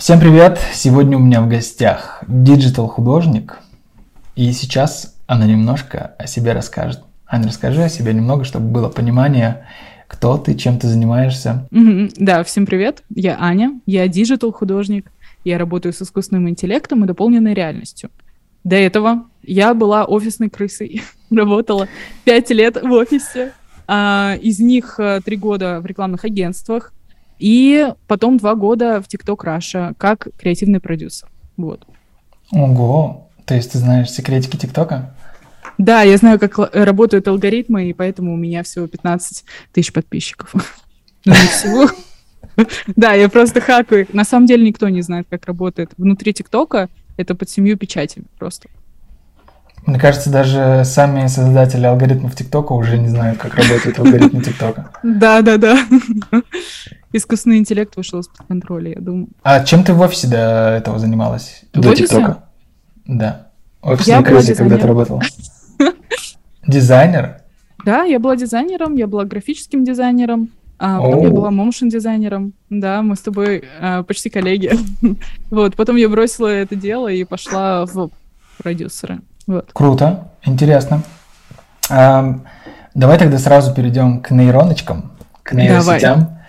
Всем привет! Сегодня у меня в гостях digital-художник, и сейчас она немножко о себе расскажет. Аня, расскажи о себе немного, чтобы было понимание, кто ты, чем ты занимаешься. Mm-hmm. Да, всем привет, я Аня, я digital-художник, я работаю с искусственным интеллектом и дополненной реальностью. До этого я была офисной крысой, работала пять лет в офисе, а, из них э, три года в рекламных агентствах, и потом два года в TikTok Russia как креативный продюсер. Вот. Ого! То есть ты знаешь секретики ТикТока? Да, я знаю, как работают алгоритмы, и поэтому у меня всего 15 тысяч подписчиков. Ну, не всего. Да, я просто хакаю. На самом деле никто не знает, как работает. Внутри ТикТока это под семью печатями просто. Мне кажется, даже сами создатели алгоритмов ТикТока уже не знают, как работают алгоритмы ТикТока. Да, да, да. Искусственный интеллект вышел из-под контроля, я думаю. А чем ты в офисе до этого занималась? В до? ТикТока? Да. Офисной была крысой, когда ты работала. Дизайнер? Да, я была дизайнером, я была графическим дизайнером, а потом я была моушен дизайнером. Да, мы с тобой а, почти коллеги. Вот, потом я бросила это дело и пошла в продюсеры. Вот. Круто, интересно. Давай тогда сразу перейдем к нейроночкам, к нейросетям.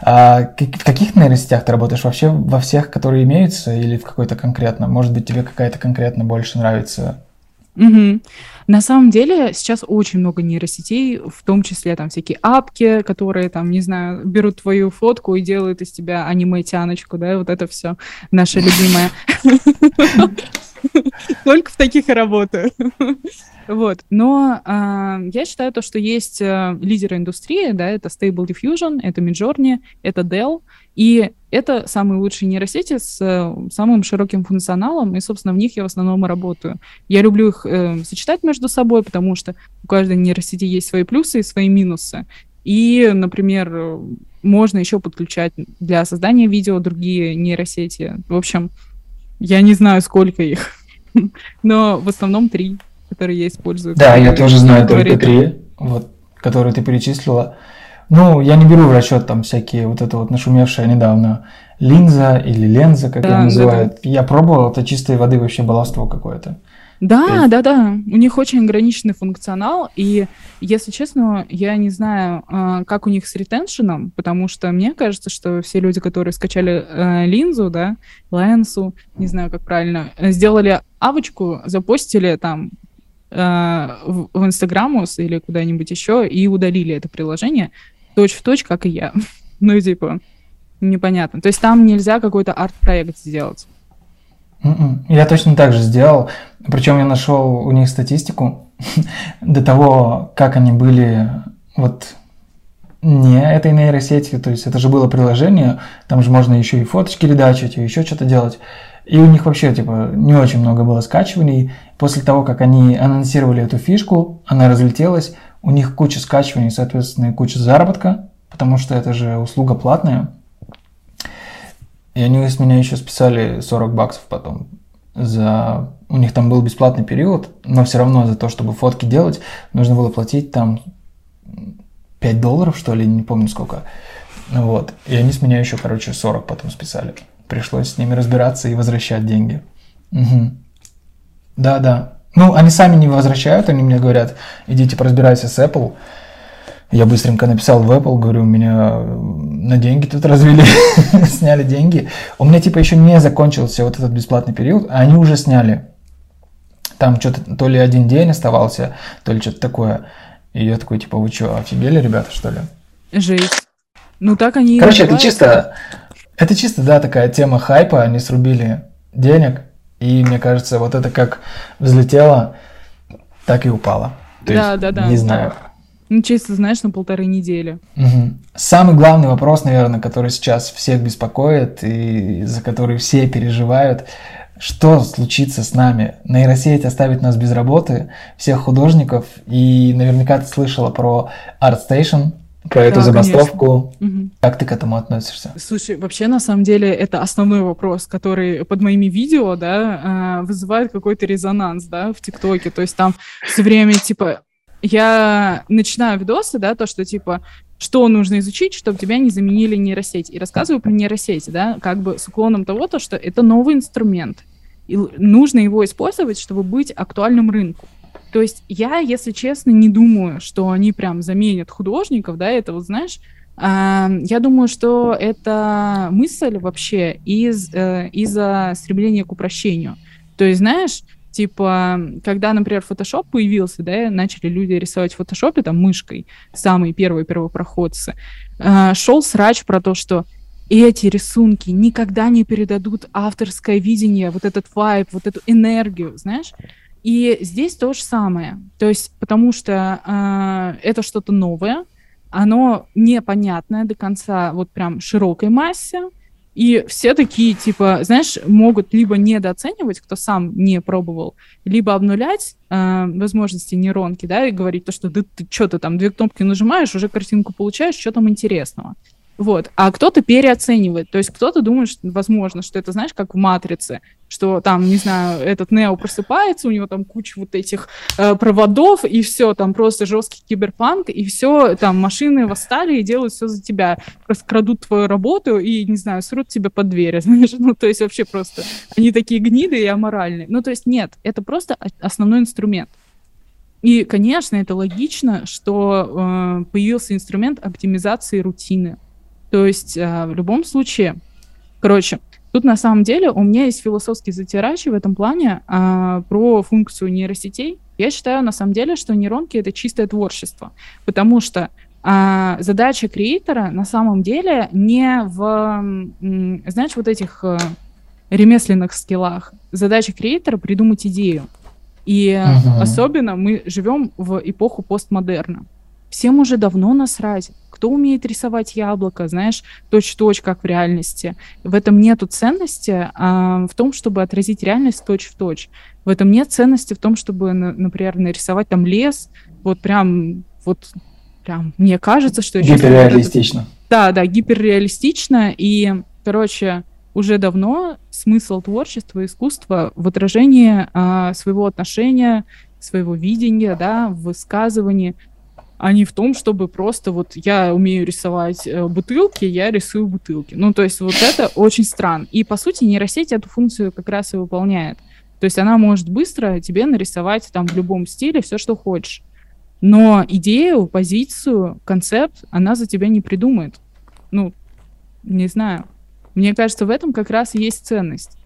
А, в каких нейросетях ты работаешь? Вообще во всех, которые имеются, или в какой-то конкретно? Может быть, тебе какая-то конкретно больше нравится? Мгм. На самом деле сейчас очень много нейросетей, в том числе там всякие апки, которые там, не знаю, берут твою фотку и делают из тебя аниме-тяночку, да, вот это все наше любимое. Только в таких и работаю. Вот. Но а, я считаю то, что есть а, лидеры индустрии, да, это Stable Diffusion, это Midjourney, это Dell, и это самые лучшие нейросети с э, самым широким функционалом, и, собственно, в них я в основном и работаю. Я люблю их э, сочетать между собой, потому что у каждой нейросети есть свои плюсы и свои минусы. И, например, э, можно еще подключать для создания видео другие нейросети. В общем, я не знаю, сколько их, но в основном три, которые я использую. Да, я тоже знаю только три, вот, которые ты перечислила. Ну, я не беру в расчет там всякие вот это вот нашумевшее недавно линза или ленза, как Да, ее да, называют. Я пробовал, это чистой воды вообще баловство какое-то. Да, да, да. У них очень ограниченный функционал, и, если честно, я не знаю, а, как у них с ретеншеном, потому что мне кажется, что все люди, которые скачали э, линзу, да, ленсу, не знаю, как правильно, э, сделали авочку, запостили там э, в, в Инстаграмус или куда-нибудь еще и удалили это приложение точь в точь, как и я. Ну, типа, непонятно. То есть там нельзя какой-то арт-проект сделать. Мгм. Я точно так же сделал. Причем я нашел у них статистику до того, как они были вот не этой нейросетью, то есть это же было приложение, там же можно еще и фоточки редачить, и еще что-то делать. И у них вообще типа не очень много было скачиваний. После того, как они анонсировали эту фишку, она разлетелась, у них куча скачиваний, соответственно, и куча заработка, потому что это же услуга платная. И они с меня еще списали 40 баксов потом. За... У них там был бесплатный период, но все равно за то, чтобы фотки делать, нужно было платить там 5 долларов, что ли, не помню сколько. Вот. И они с меня еще, короче, 40 потом списали. Пришлось с ними разбираться и возвращать деньги. Мгм. Да, да. Ну, они сами не возвращают, они мне говорят, идите поразбирайся с Apple. Я быстренько написал в Apple, говорю, меня э, на деньги тут развели, сняли деньги. У меня типа еще не закончился вот этот бесплатный период, а они уже сняли. Там что-то то ли один день оставался, то ли что-то такое. И я такой, типа, вы что, офигели, ребята, что ли? Жесть. Ну, так они Короче, это чисто, это чисто, да, такая тема хайпа, они срубили денег, и мне кажется, вот это как взлетело, так и упало. То Да, есть, да, да. Не знаю. Ну, чисто, знаешь, на полторы недели. Мгм. Самый главный вопрос, наверное, который сейчас всех беспокоит и за который все переживают, что случится с нами? Нейросеть оставит нас без работы, всех художников, и наверняка ты слышала про ArtStation, про эту Да, забастовку. Мгм. Как ты к этому относишься? Слушай, вообще, на самом деле, это основной вопрос, который под моими видео, да, а, вызывает какой-то резонанс, да, в ТикТоке. То есть там все время, типа, я начинаю видосы, да, то, что, типа, что нужно изучить, чтобы тебя не заменили нейросеть. И рассказываю про нейросети, да, как бы с уклоном того, то, что это новый инструмент, и нужно его использовать, чтобы быть актуальным рынку. То есть я, если честно, не думаю, что они прям заменят художников, да, это вот, знаешь, э, я думаю, что это мысль вообще из, э, из-за стремления к упрощению. То есть, знаешь, Типа, когда, например, Photoshop появился, да, начали люди рисовать в фотошопе, там, мышкой, самые первые первопроходцы, э, шел срач про то, что эти рисунки никогда не передадут авторское видение, вот этот вайб, вот эту энергию, знаешь? И здесь то же самое. То есть, потому что э, это что-то новое, оно непонятное до конца вот прям широкой массе, и все такие, типа, знаешь, могут либо недооценивать, кто сам не пробовал, либо обнулять э, возможности нейронки, да, и говорить то, что да, ты что то там две кнопки нажимаешь, уже картинку получаешь, что там интересного. Вот. А кто-то переоценивает. То есть кто-то думает, что, возможно, что это, знаешь, как в «Матрице», что там, не знаю, этот Нео просыпается, у него там куча вот этих э, проводов, и все, там просто жесткий киберпанк, и все, там машины восстали и делают все за тебя. Просто крадут твою работу и, не знаю, срут тебя под дверь, знаешь, ну, то есть вообще просто они такие гниды и аморальные. Ну, то есть нет, это просто основной инструмент. И, конечно, это логично, что э, появился инструмент оптимизации рутины. То есть э, в любом случае, короче, тут на самом деле у меня есть философский затирач в этом плане э, про функцию нейросетей. Я считаю на самом деле, что нейронки это чистое творчество, потому что а, задача креатора на самом деле не в, знаешь, вот этих а, ремесленных скиллах. Задача креатора придумать идею. И uh-huh. особенно мы живем в эпоху постмодерна. Всем уже давно насрать, кто умеет рисовать яблоко, знаешь, точь-в-точь, как в реальности. В этом нету ценности а, в том, чтобы отразить реальность точь-в-точь. В этом нет ценности в том, чтобы, например, нарисовать там лес, вот прям, вот прям, мне кажется, что... Гиперреалистично. Это... Да, да, гиперреалистично, и, короче, уже давно смысл творчества, искусства в отражении а, своего отношения, своего видения, да, в высказывании, а не в том, чтобы просто вот я умею рисовать э, бутылки, я рисую бутылки. Ну, то есть вот это очень странно. И, по сути, нейросеть эту функцию как раз и выполняет. То есть она может быстро тебе нарисовать там в любом стиле все, что хочешь. Но идею, позицию, концепт она за тебя не придумает. Ну, не знаю. Мне кажется, в этом как раз и есть ценность.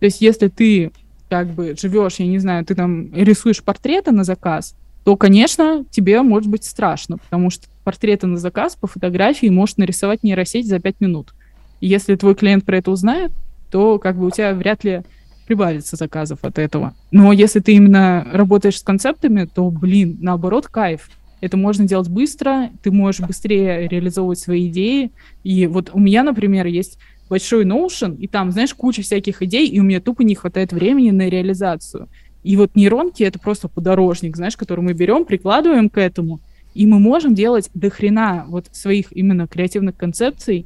То есть если ты как бы живешь, я не знаю, ты там рисуешь портреты на заказ, то, конечно, тебе может быть страшно, потому что портреты на заказ по фотографии может нарисовать нейросеть за 5 минут. И если твой клиент про это узнает, то как бы у тебя вряд ли прибавится заказов от этого. Но если ты именно работаешь с концептами, то, блин, наоборот, кайф. Это можно делать быстро, ты можешь быстрее реализовывать свои идеи. И вот у меня, например, есть большой Notion, и там, знаешь, куча всяких идей, и у меня тупо не хватает времени на реализацию. И вот нейронки — это просто подорожник, знаешь, который мы берем, прикладываем к этому, и мы можем делать до хрена вот своих именно креативных концепций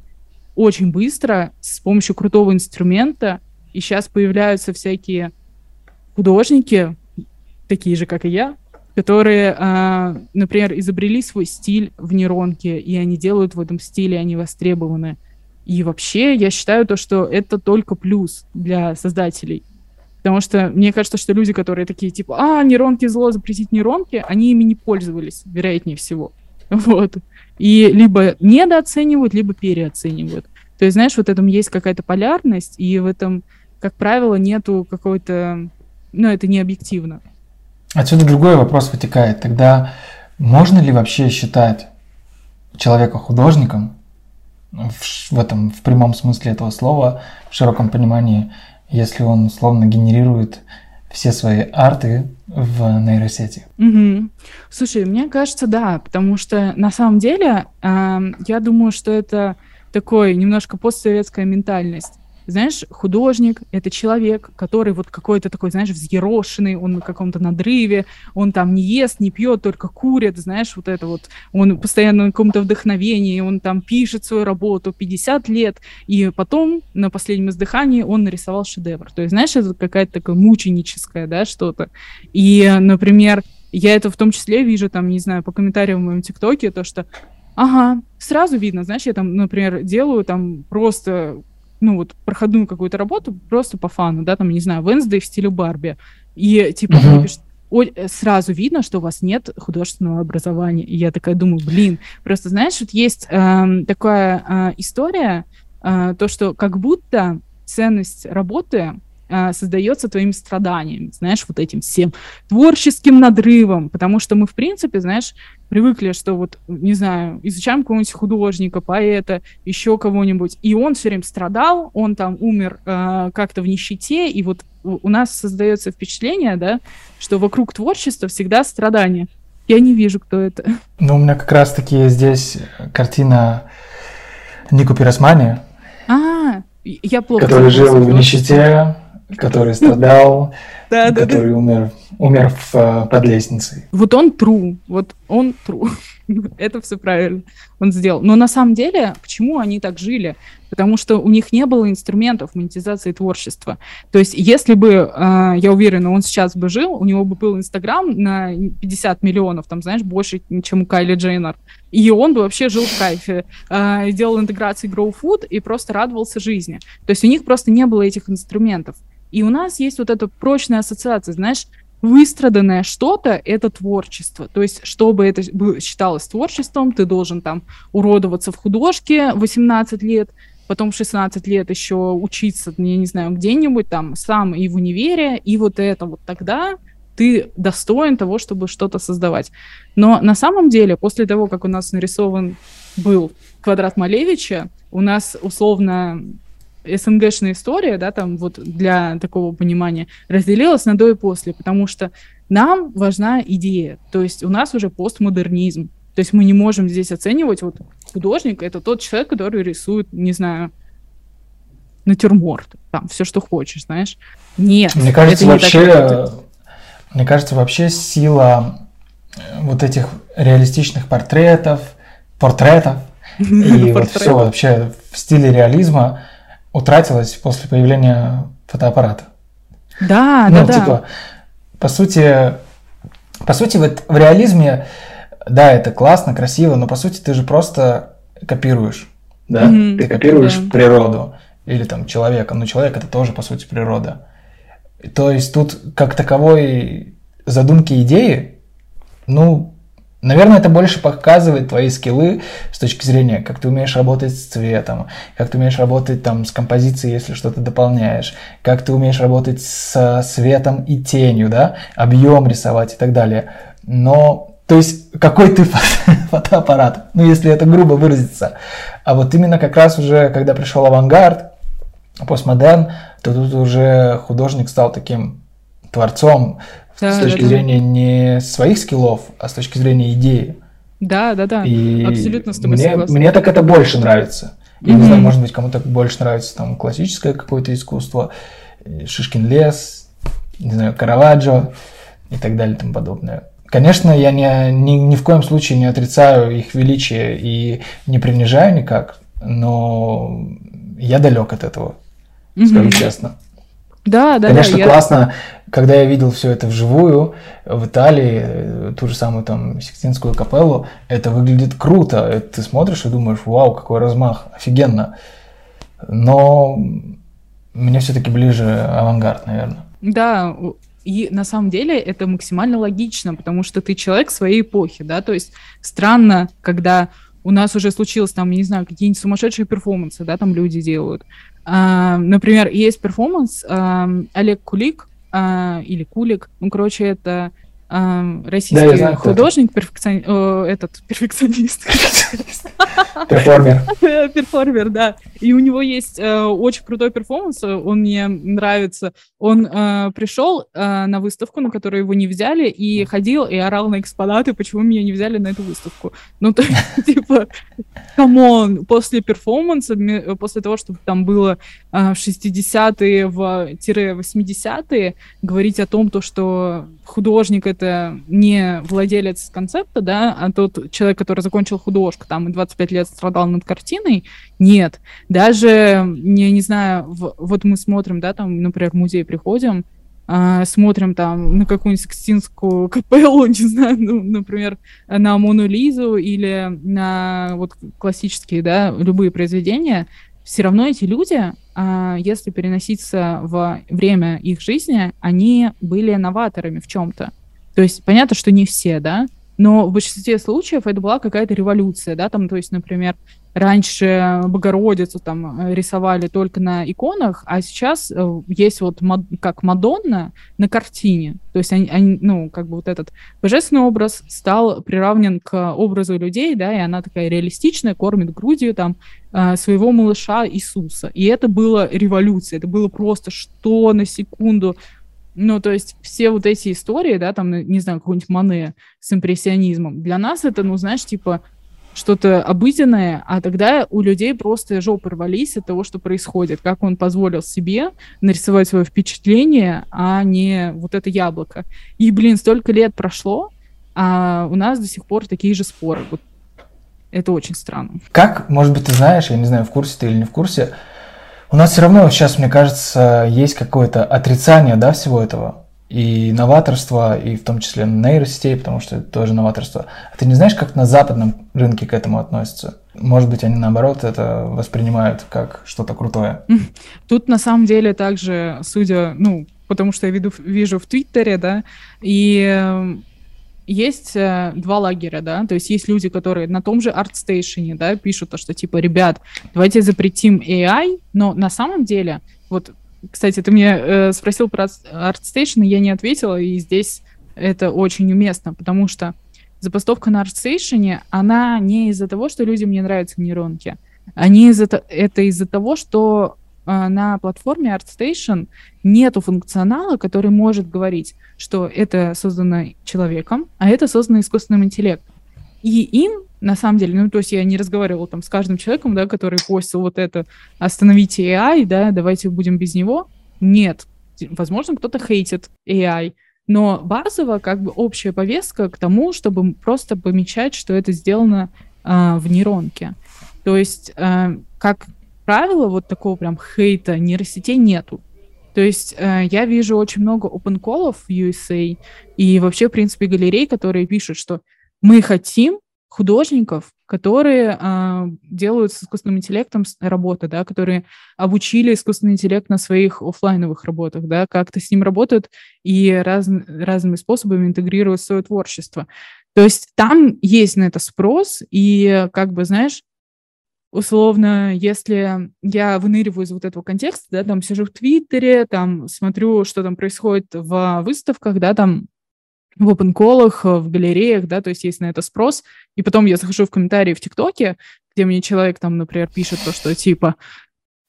очень быстро с помощью крутого инструмента. И сейчас появляются всякие художники, такие же, как и я, которые, э, например, изобрели свой стиль в нейронке, и они делают в этом стиле, они востребованы. И вообще, я считаю то, что это только плюс для создателей. Потому что мне кажется, что люди, которые такие, типа, а, нейронки зло, запретить нейронки, они ими не пользовались, вероятнее всего. Вот. И либо недооценивают, либо переоценивают. То есть, знаешь, вот в этом есть какая-то полярность, и в этом, как правило, нету какой-то... Ну, это не объективно. Отсюда другой вопрос вытекает. Тогда можно ли вообще считать человека художником в, в этом, в прямом смысле этого слова, в широком понимании, если он условно генерирует все свои арты в нейросети. Угу. Слушай, мне кажется, да, потому что на самом деле э, я думаю, что это такой немножко постсоветская ментальность. Знаешь, художник — это человек, который вот какой-то такой, знаешь, взъерошенный, он на каком-то надрыве, он там не ест, не пьет, только курит, знаешь, вот это вот, он постоянно на каком-то вдохновении, он там пишет свою работу 50 лет, и потом на последнем издыхании он нарисовал шедевр. То есть, знаешь, это какая-то такая мученическая, да, что-то. И, например, я это в том числе вижу, там, не знаю, по комментариям в моем ТикТоке, то, что Ага, сразу видно, знаешь, я там, например, делаю там просто, ну вот, проходную какую-то работу просто по фану, да, там, не знаю, Wednesday в стиле Барби, и типа uh-huh. пишет, Э, сразу видно, что у вас нет художественного образования. И я такая думаю, блин, просто знаешь, вот есть э, такая э, история, э, то, что как будто ценность работы создается твоими страданиями, знаешь, вот этим всем творческим надрывом, потому что мы, в принципе, знаешь, привыкли, что вот, не знаю, изучаем какого-нибудь художника, поэта, еще кого-нибудь, и он все время страдал, он там умер э, как-то в нищете, и вот у нас создается впечатление, да, что вокруг творчества всегда страдания. Я не вижу, кто это. Ну, у меня как раз-таки здесь картина Нику Пиросмани. А, я плохо. Который жил в нищете, который страдал, который умер умер в, э, под лестницей. Вот он true, вот он true. Это все правильно он сделал. Но на самом деле, почему они так жили? Потому что у них не было инструментов монетизации творчества. То есть, если бы, э, я уверена, он сейчас бы жил, у него бы был Инстаграм на 50 миллионов, там, знаешь, больше, чем у Кайли Джейнер, и он бы вообще жил в кайфе, э, делал интеграции Grow Food и просто радовался жизни. То есть у них просто не было этих инструментов. И у нас есть вот эта прочная ассоциация, знаешь, выстраданное что-то — это творчество. То есть, чтобы это считалось творчеством, ты должен там уродоваться в художке 18 лет, потом 16 лет еще учиться, я не знаю, где-нибудь там сам и в универе, и вот это вот тогда ты достоин того, чтобы что-то создавать. Но на самом деле, после того, как у нас нарисован был квадрат Малевича, у нас условно СНГшная история, да, там вот для такого понимания, разделилась на до и после, потому что нам важна идея, то есть у нас уже постмодернизм, то есть мы не можем здесь оценивать, вот художник — это тот человек, который рисует, не знаю, натюрморт, там, все, что хочешь, знаешь. Нет. Мне кажется, вообще, мне кажется, вообще сила э, вот этих реалистичных портретов, портретов, и вот все вообще в стиле реализма, утратилось после появления фотоаппарата. Да, ну, да, типа, да. По сути, по сути, вот в реализме, да, это классно, красиво, но по сути ты же просто копируешь, да? Mm-hmm. Ты копируешь да. природу или там человека, но человек это тоже по сути природа. То есть тут как таковой задумки идеи, ну, Наверное, это больше показывает твои скиллы с точки зрения, как ты умеешь работать с цветом, как ты умеешь работать там с композицией, если что-то дополняешь, как ты умеешь работать с светом и тенью, да, объем рисовать и так далее. Но, то есть, какой ты фотоаппарат, ну, если это грубо выразиться. А вот именно как раз уже, когда пришел авангард, постмодерн, то тут уже художник стал таким творцом, да, с точки да, зрения да. не своих скиллов, а с точки зрения идеи. Да, да, да. И абсолютно с тобой мне, согласна. Мне так это больше нравится. Я mm-hmm. не знаю, может быть, кому-то больше нравится там классическое какое-то искусство, Шишкин лес, не знаю, Караваджо и так далее и тому подобное. Конечно, я не, ни, ни в коем случае не отрицаю их величие и не принижаю никак, но я далек от этого, mm-hmm. скажу честно. Да, да, Конечно, да, классно, я... когда я видел все это вживую в Италии, э, ту же самую там Сикстинскую капеллу, это выглядит круто. Ты смотришь и думаешь, вау, какой размах, офигенно. Но мне все-таки ближе авангард, наверное. Да, и на самом деле это максимально логично, потому что ты человек своей эпохи, да, то есть странно, когда у нас уже случилось там, не знаю, какие-нибудь сумасшедшие перформансы, да, там люди делают. А, например, есть перформанс а, Олег Кулик а, или Кулик, ну, короче, это российский да, знаю, художник, перфекцион... О, этот перфекционист. Перформер. Перформер, да. И у него есть э, очень крутой перформанс, он мне нравится. Он э, пришел э, на выставку, на которую его не взяли, и ходил и орал на экспонаты, почему меня не взяли на эту выставку. Ну, то типа, come on, после перформанса, после того, что там было в 60-е, в 80-е, говорить о том, то, что художник — это не владелец концепта, да, а тот человек, который закончил художку, там, и 25 лет страдал над картиной, нет. Даже, не, не знаю, в, вот мы смотрим, да, там, например, в музей приходим, э, смотрим там на какую-нибудь Сикстинскую капеллу, не знаю, ну, например, на Мону Лизу или на вот классические, да, любые произведения, все равно эти люди, если переноситься в время их жизни, они были новаторами в чем-то. То есть понятно, что не все, да, но в большинстве случаев это была какая-то революция, да, там, то есть, например, раньше Богородицу там э, рисовали только на иконах, а сейчас э, есть вот как Мадонна на картине. То есть они, они, ну, как бы вот этот божественный образ стал приравнен к образу людей, да, и она такая реалистичная, кормит грудью там э, своего малыша Иисуса. И это было революция, это было просто что на секунду ну, то есть все вот эти истории, да, там, не знаю, какой-нибудь Мане с импрессионизмом, для нас это, ну, знаешь, типа что-то обыденное, а тогда у людей просто жопы рвались от того, что происходит, как он позволил себе нарисовать свое впечатление, а не вот это яблоко. И, блин, столько лет прошло, а у нас до сих пор такие же споры. Вот это очень странно. Как, может быть, ты знаешь, я не знаю, в курсе ты или не в курсе, у нас все равно сейчас, мне кажется, есть какое-то отрицание да, всего этого. И новаторство, и в том числе нейросетей, потому что это тоже новаторство. А ты не знаешь, как на западном рынке к этому относятся? Может быть, они наоборот это воспринимают как что-то крутое? Тут на самом деле также, судя, ну, потому что я вижу, вижу в Твиттере, да, и эм, есть э, два лагеря, да, то есть есть люди, которые на том же ArtStation, да, пишут то, что типа, ребят, давайте запретим AI, но на самом деле, вот, кстати, ты мне э, спросил про ArtStation, и я не ответила, и здесь это очень уместно, потому что запостовка на ArtStation, она не из-за того, что людям не нравятся нейронки, они из-за это из-за того, что а, на платформе ArtStation нету функционала, который может говорить, что это создано человеком, а это создано искусственным интеллектом. И им, на самом деле, ну, то есть я не разговаривала там с каждым человеком, да, который постил вот это «остановите AI», да, давайте будем без него. Нет. Возможно, кто-то хейтит AI, но базово как бы общая повестка к тому, чтобы просто помечать, что это сделано э, в нейронке. То есть, э, как правила вот такого прям хейта нейросетей нету. То есть э, я вижу очень много open в USA и вообще, в принципе, галерей, которые пишут, что мы хотим художников, которые э, делают с искусственным интеллектом работы, да, которые обучили искусственный интеллект на своих офлайновых работах, да, как-то с ним работают и раз, разными способами интегрируют свое творчество. То есть там есть на это спрос, и, как бы, знаешь, условно, если я выныриваю из вот этого контекста, да, там сижу в Твиттере, там смотрю, что там происходит в выставках, да, там в опенколах, в галереях, да, то есть есть на это спрос, и потом я захожу в комментарии в ТикТоке, где мне человек там, например, пишет то, что типа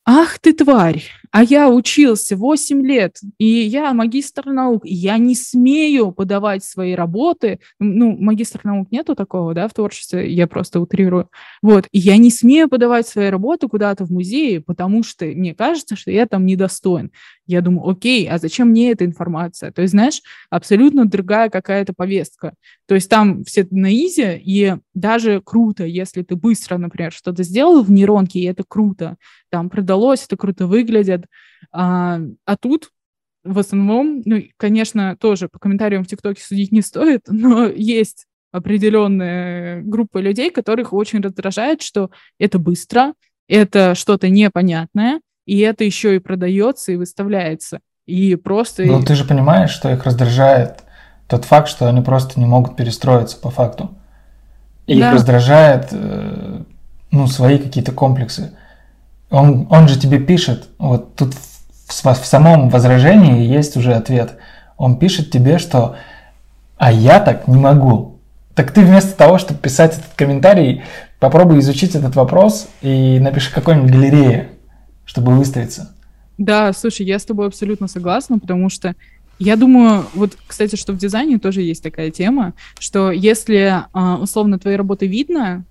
Ах ты тварь, а я учился 8 лет, и я магистр наук, и я не смею подавать свои работы. Ну, магистр наук нету такого, да, в творчестве, я просто утрирую. Вот, и я не смею подавать свои работы куда-то в музее, потому что мне кажется, что я там недостоин. Я думаю, окей, а зачем мне эта информация? То есть, знаешь, абсолютно другая какая-то повестка. То есть там все на изи, и даже круто, если ты быстро, например, что-то сделал в нейронке, и это круто, там продалось, это круто выглядит. А, а тут в основном, ну, конечно, тоже по комментариям в ТикТоке судить не стоит, но есть определенная группа людей, которых очень раздражает, что это быстро, это что-то непонятное, и это еще и продается и выставляется. И просто... Ну, ты же понимаешь, что их раздражает тот факт, что они просто не могут перестроиться по факту. И да. их раздражает, э, ну, свои какие-то комплексы. Он, он же тебе пишет, вот тут в, в самом возражении есть уже ответ. Он пишет тебе, что «а я так не могу». Так ты вместо того, чтобы писать этот комментарий, попробуй изучить этот вопрос и напиши какой-нибудь галерее, чтобы выставиться. Да, слушай, я с тобой абсолютно согласна, потому что я думаю, вот, кстати, что в дизайне тоже есть такая тема, что если а, условно твои работы видно,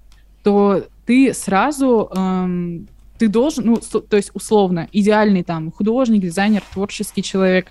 то ты сразу эм, ты должен, ну, то есть условно, идеальный там художник, дизайнер, творческий человек,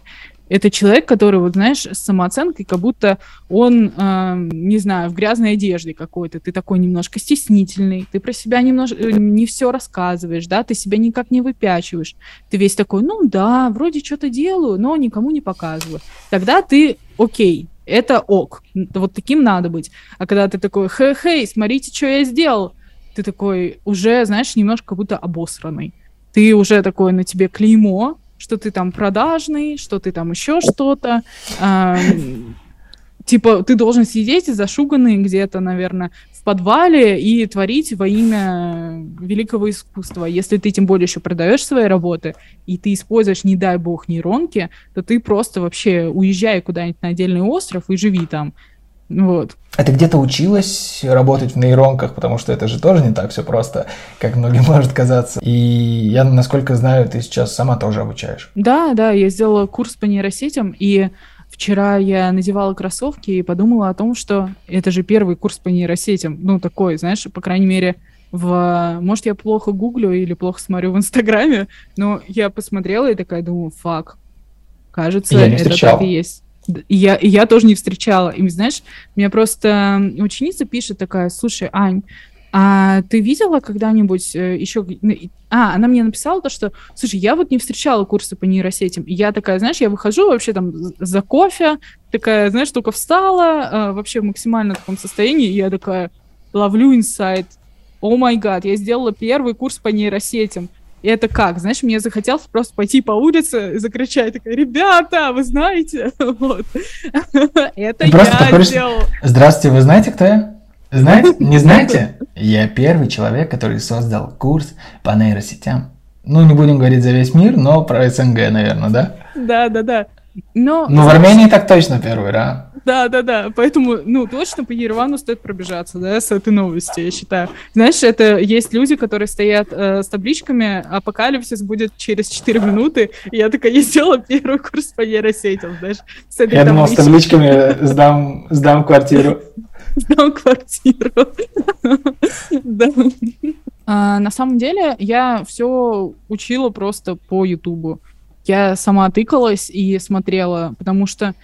Это человек, который, вот знаешь, с самооценкой, как будто он, э, не знаю, в грязной одежде какой-то. Ты такой немножко стеснительный, ты про себя немножко э, не все рассказываешь, да, ты себя никак не выпячиваешь. Ты весь такой, ну да, вроде что-то делаю, но никому не показываю. Тогда ты окей, это ок. Вот таким надо быть. А когда ты такой, хей-хей, смотрите, что я сделал, ты такой уже, знаешь, немножко как будто обосранный. Ты уже такой на тебе клеймо, что ты там продажный, что ты там еще что-то. Типа, ты должен сидеть зашуганный где-то, наверное, в подвале и творить во имя великого искусства. Если ты тем более еще продаешь свои работы, и ты используешь, не дай бог, нейронки, то ты просто вообще уезжай куда-нибудь на отдельный остров и живи там. Вот. А ты где-то училась работать в нейронках, потому что это же тоже не так все просто, как многим может казаться. И я, насколько знаю, ты сейчас сама тоже обучаешь. Да, да, я сделала курс по нейросетям, и вчера я надевала кроссовки и подумала о том, что это же первый курс по нейросетям. Ну, такой, знаешь, по крайней мере, в... Может, я плохо гуглю или плохо смотрю в Инстаграме, но я посмотрела и такая думаю, фак, кажется, это так и есть. Я, я тоже не встречала. И знаешь, мне просто ученица пишет такая, слушай, Ань, а ты видела когда-нибудь э, еще... А, она мне написала то, что, слушай, я вот не встречала курсы по нейросетям. И я такая, знаешь, я выхожу вообще там за кофе, такая, знаешь, только встала, э, вообще в максимально таком состоянии, и я такая ловлю инсайт. О май гад, я сделала первый курс по нейросетям. И это как? Знаешь, мне захотелось просто пойти по улице и закричать, такая, ребята, вы знаете? Вот. Это я сделал. Здравствуйте, вы знаете, кто я? Знаете? Не знаете? Я первый человек, который создал курс по нейросетям. Ну, не будем говорить за весь мир, но про СНГ, наверное, да? Да, да, да. Но, ну, в Армении так точно первый, да? Да, да, да. Поэтому, ну, точно по Еревану стоит пробежаться, да, с этой новостью, я считаю. Знаешь, это есть люди, которые стоят э, с табличками, апокалипсис будет через 4 минуты. И я такая, я сделала первый курс по нейросетям, знаешь, с этой Я думал, с табличками сдам, сдам квартиру. Сдам квартиру. Да. А, на самом деле, я все учила просто по Ютубу. Я сама тыкалась и смотрела, потому что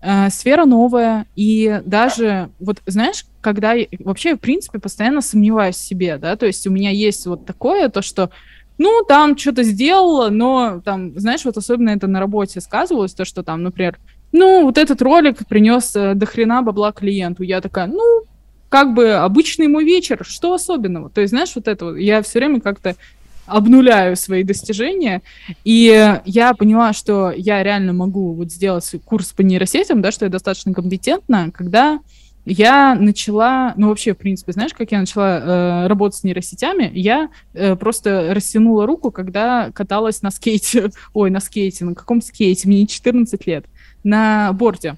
э, сфера новая, и даже, вот знаешь, когда я, вообще, в принципе, постоянно сомневаюсь в себе, да, то есть у меня есть вот такое, то, что ну, там что-то сделала, но там, знаешь, вот особенно это на работе сказывалось, то, что там, например, ну, вот этот ролик принес э, до хрена бабла клиенту. Я такая, ну, как бы обычный мой вечер, что особенного? То есть, знаешь, вот это вот, я все время как-то обнуляю свои достижения, и я поняла, что я реально могу вот сделать курс по нейросетям, да, что я достаточно компетентна, когда я начала, ну вообще, в принципе, знаешь, как я начала э, работать с нейросетями? Я э, просто растянула руку, когда каталась на скейте, ой, на скейте, на каком скейте, мне 14 лет, на борде.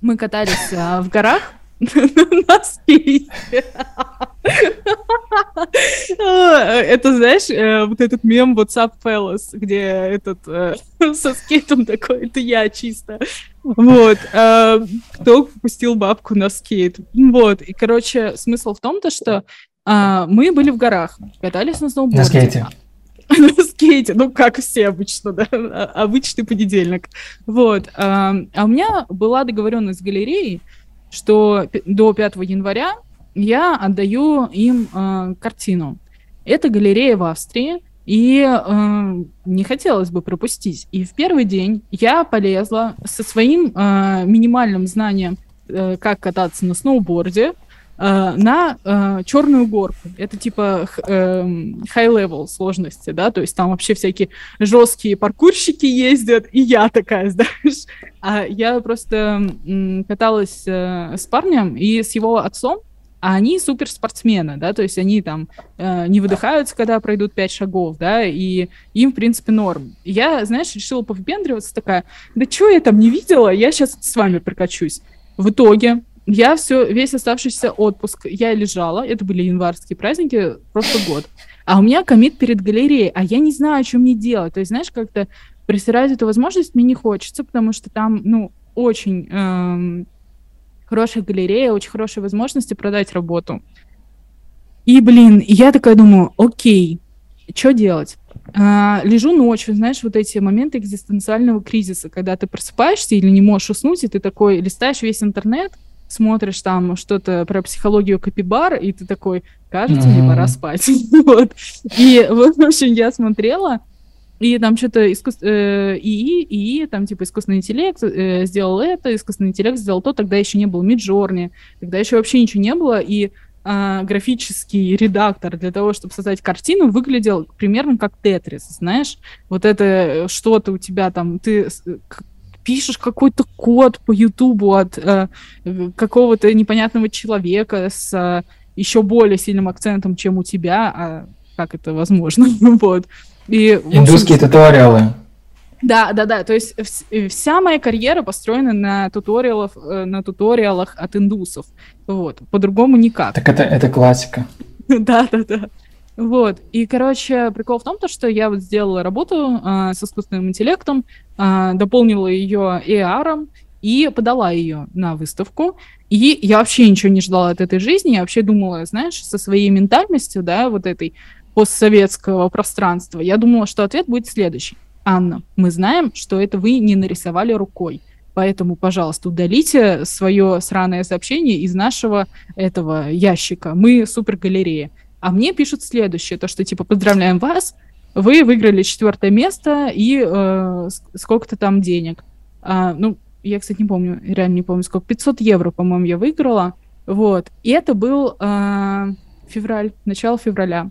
Мы катались э, в горах, на скейте. Это, знаешь, э, вот этот мем WhatsApp Fellas, где этот э, со скейтом такой, это я чисто. Вот. Э, кто пустил бабку на скейт. Вот. И, короче, смысл в том, то, что мы были в горах, катались на сноуборде. На скейте. на скейте, ну, как все обычно, да, обычный понедельник. Вот. А у меня была договоренность с галереей, что до 5 января я отдаю им э, картину. Это галерея в Австрии, и э, не хотелось бы пропустить. И в первый день я полезла со своим э, минимальным знанием, э, как кататься на сноуборде, э, на э, черную горку. Это типа э, high-level сложности, да, то есть там вообще всякие жесткие паркурщики ездят, и я такая, знаешь. А я просто э, каталась э, с парнем и с его отцом, а они суперспортсмены, да, то есть они там э, не выдыхаются, когда пройдут пять шагов, да, и им, в принципе, норм. Я, знаешь, решила повыпендриваться такая, да что я там не видела, я сейчас с вами прокачусь. В итоге я все, весь оставшийся отпуск, я лежала, это были январские праздники, прошлый год, а у меня комит перед галереей, а я не знаю, что мне делать. То есть, знаешь, как-то присырать эту возможность мне не хочется, потому что там, ну, очень эм, хорошая галерея, очень хорошие возможности продать работу. И, блин, я такая думаю, окей, что делать? а, лежу ночью, знаешь, вот эти моменты экзистенциального кризиса, когда ты просыпаешься или не можешь уснуть, и ты такой листаешь весь интернет, смотришь там что-то про психологию капибар, и ты такой, кажется, мне пора спать. вот. И, в общем, я смотрела, и там что-то искус... э, ИИ, ИИ, там типа искусственный интеллект э, сделал это, искусственный интеллект сделал то, тогда еще не было Миджорни, тогда еще вообще ничего не было, и э, графический редактор для того, чтобы создать картину, выглядел примерно как Тетрис, знаешь? Вот это э, что-то у тебя там, ты пишешь какой-то код по Ютубу от э, какого-то непонятного человека с э, еще более сильным акцентом, чем у тебя, а как это возможно? вот. И, Индусские общем, туториалы. Да, да, да. То есть вся моя карьера построена на туториалах, э, на туториалах от индусов. Вот. По-другому никак. Так это, это классика. Да, да, да. Вот. И, короче, прикол в том, то, что я вот сделала работу э, с искусственным интеллектом, э, дополнила ее AR и подала ее на выставку. И я вообще ничего не ждала от этой жизни. Я вообще думала, знаешь, со своей ментальностью, да, вот этой постсоветского пространства, я думала, что ответ будет следующий. Анна, мы знаем, что это вы не нарисовали рукой. Поэтому, пожалуйста, удалите свое сраное сообщение из нашего этого ящика. Мы супергалерея. А мне пишут следующее, то, что типа поздравляем вас, вы выиграли четвертое место и э, сколько-то там денег. А, ну, я, кстати, не помню, реально не помню, сколько, 500 евро, по-моему, я выиграла. Вот. И это был э, февраль, начало февраля.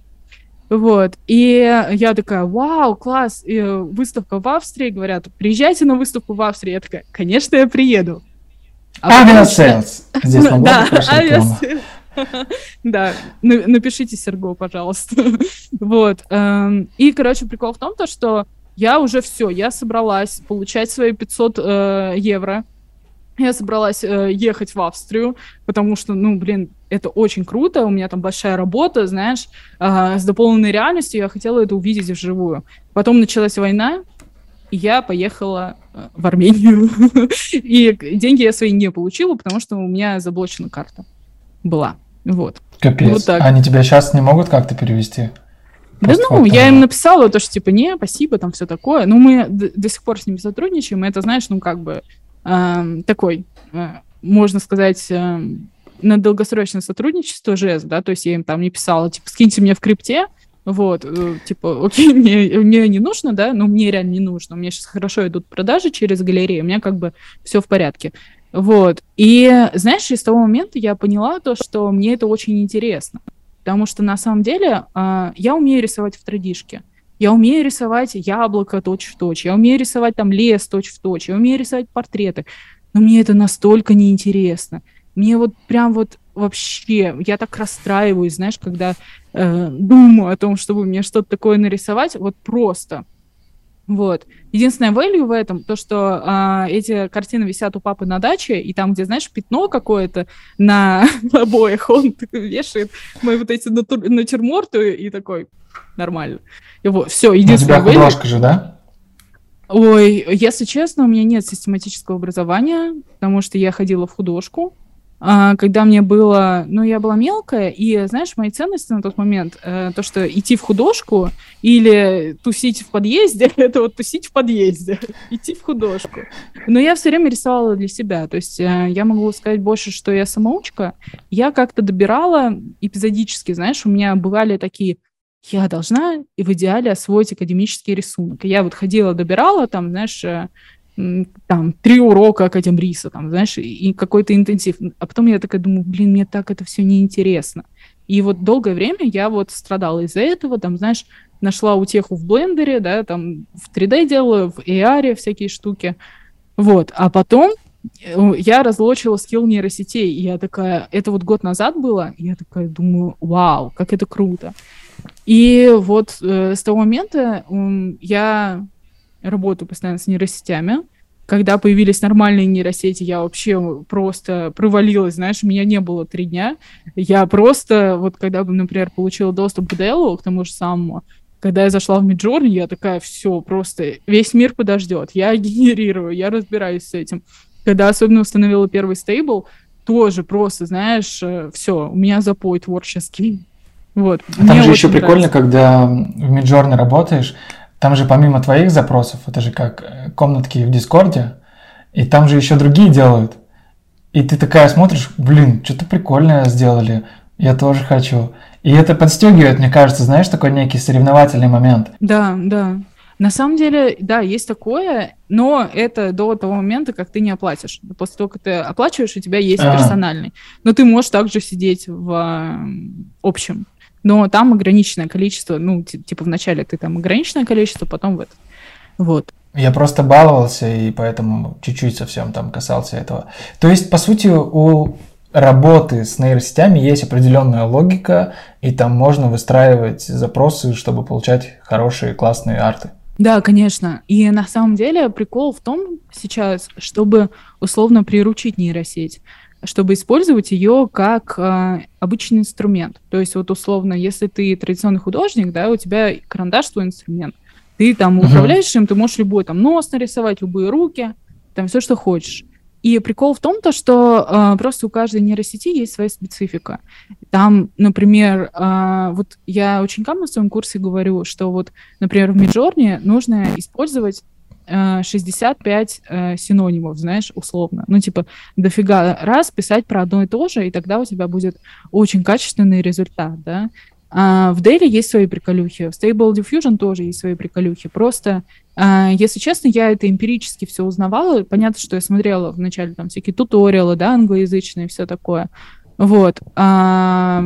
Вот. И я такая, вау, класс, и выставка в Австрии, говорят, приезжайте на выставку в Австрии. Я такая, конечно, я приеду. А Aviasales. Здесь Да, Aviasales. Да, напишите Серго, пожалуйста. Вот. Эм, и, короче, прикол в том, то, что я уже все, я собралась получать свои 500 э, евро я собралась э, ехать в Австрию, потому что, ну, блин, это очень круто, у меня там большая работа, знаешь, э, с дополненной реальностью, я хотела это увидеть вживую. Потом началась война, и я поехала э, в Армению. и деньги я свои не получила, потому что у меня заблочена карта была. Вот. Капец. Вот так. Они тебя сейчас не могут как-то перевести? Да ну, я им написала то, что типа, не, спасибо, там все такое. Но мы до сих пор с ними сотрудничаем, и это, знаешь, ну как бы э, такой, э, можно сказать, э, на долгосрочное сотрудничество жест, да, то есть я им там не писала, типа, скиньте мне в крипте, вот, э, типа, окей, мне, мне не нужно, да, но мне реально не нужно, у меня сейчас хорошо идут продажи через галерею, у меня как бы все в порядке. Вот, и, знаешь, с того момента я поняла то, что мне это очень интересно, потому что на самом деле э, я умею рисовать в традишке, я умею рисовать яблоко точь-в-точь, я умею рисовать там лес точь-в-точь, я умею рисовать портреты. Но мне это настолько неинтересно. Мне вот прям вот вообще, я так расстраиваюсь, знаешь, когда э, думаю о том, чтобы мне что-то такое нарисовать, вот просто. Вот. Единственное value в этом, то, что а, эти картины висят у папы на даче, и там, где, знаешь, пятно какое-то на обоях, он вешает мои вот эти натур- натюрморты и такой, нормально. Его, все, единственное... У тебя художка же, да? Ой, если честно, у меня нет систематического образования, потому что я ходила в художку, когда мне было, ну, я была мелкая, и, знаешь, мои ценности на тот момент, э, то, что идти в художку или тусить в подъезде, это вот тусить в подъезде, идти в художку. Но я все время рисовала для себя, то есть э, я могу сказать больше, что я самоучка. Я как-то добирала эпизодически, знаешь, у меня бывали такие я должна и в идеале освоить академический рисунок. Я вот ходила, добирала там, знаешь, э, там, три урока академриса, там, знаешь, и какой-то интенсив. А потом я такая думаю, блин, мне так это все неинтересно. И вот долгое время я вот страдала из-за этого, там, знаешь, нашла утеху в блендере, да, там, в 3D делаю, в AR всякие штуки. Вот, а потом э, я разлочила скилл нейросетей, и я такая, это вот год назад было, и я такая думаю, вау, как это круто. И вот э, с того момента э, я работаю постоянно с нейросетями. Когда появились нормальные нейросети, я вообще просто провалилась, знаешь, у меня не было три дня. Я просто, вот когда, например, получила доступ к DL, к тому же самому, когда я зашла в Midjourney, я такая, все, просто весь мир подождет, я генерирую, я разбираюсь с этим. Когда особенно установила первый стейбл, тоже просто, знаешь, э, все, у меня запой творческий. Вот. А там же еще прикольно, когда в Midjourney работаешь, там же помимо твоих запросов, это же как э, комнатки в Дискорде, и там же еще другие делают. И ты такая смотришь, блин, что-то прикольное сделали, я тоже хочу. И это подстегивает, мне кажется, знаешь, такой некий соревновательный момент. Да, да. На самом деле, да, есть такое, но это до того момента, как ты не оплатишь. После того, как ты оплачиваешь, у тебя есть А-а-а. персональный. Но ты можешь также сидеть в общем. Но там ограниченное количество, ну, типа вначале ты там ограниченное количество, потом в этот. Вот. Я просто баловался, и поэтому чуть-чуть совсем там касался этого. То есть, по сути, у работы с нейросетями есть определенная логика, и там можно выстраивать запросы, чтобы получать хорошие, классные арты. Да, конечно. И на самом деле прикол в том сейчас, чтобы условно приручить нейросеть, чтобы использовать ее как э, обычный инструмент. То есть вот условно, если ты традиционный художник, да, у тебя карандаш твой инструмент, ты там uh-huh. управляешь им, ты можешь любой там нос нарисовать, любые руки, там все, что хочешь. И прикол в том, то, что э, просто у каждой нейросети есть своя специфика. Там, например, э, вот я ученикам на своем курсе говорю, что вот, например, в Midjourney нужно использовать 65 э, синонимов, знаешь, условно. Ну, типа, дофига раз писать про одно и то же, и тогда у тебя будет очень качественный результат, да. А в Daily есть свои приколюхи, в Stable Diffusion тоже есть свои приколюхи. Просто, а, если честно, я это эмпирически все узнавала. Понятно, что я смотрела вначале там всякие туториалы, да, англоязычные, все такое. Вот. А,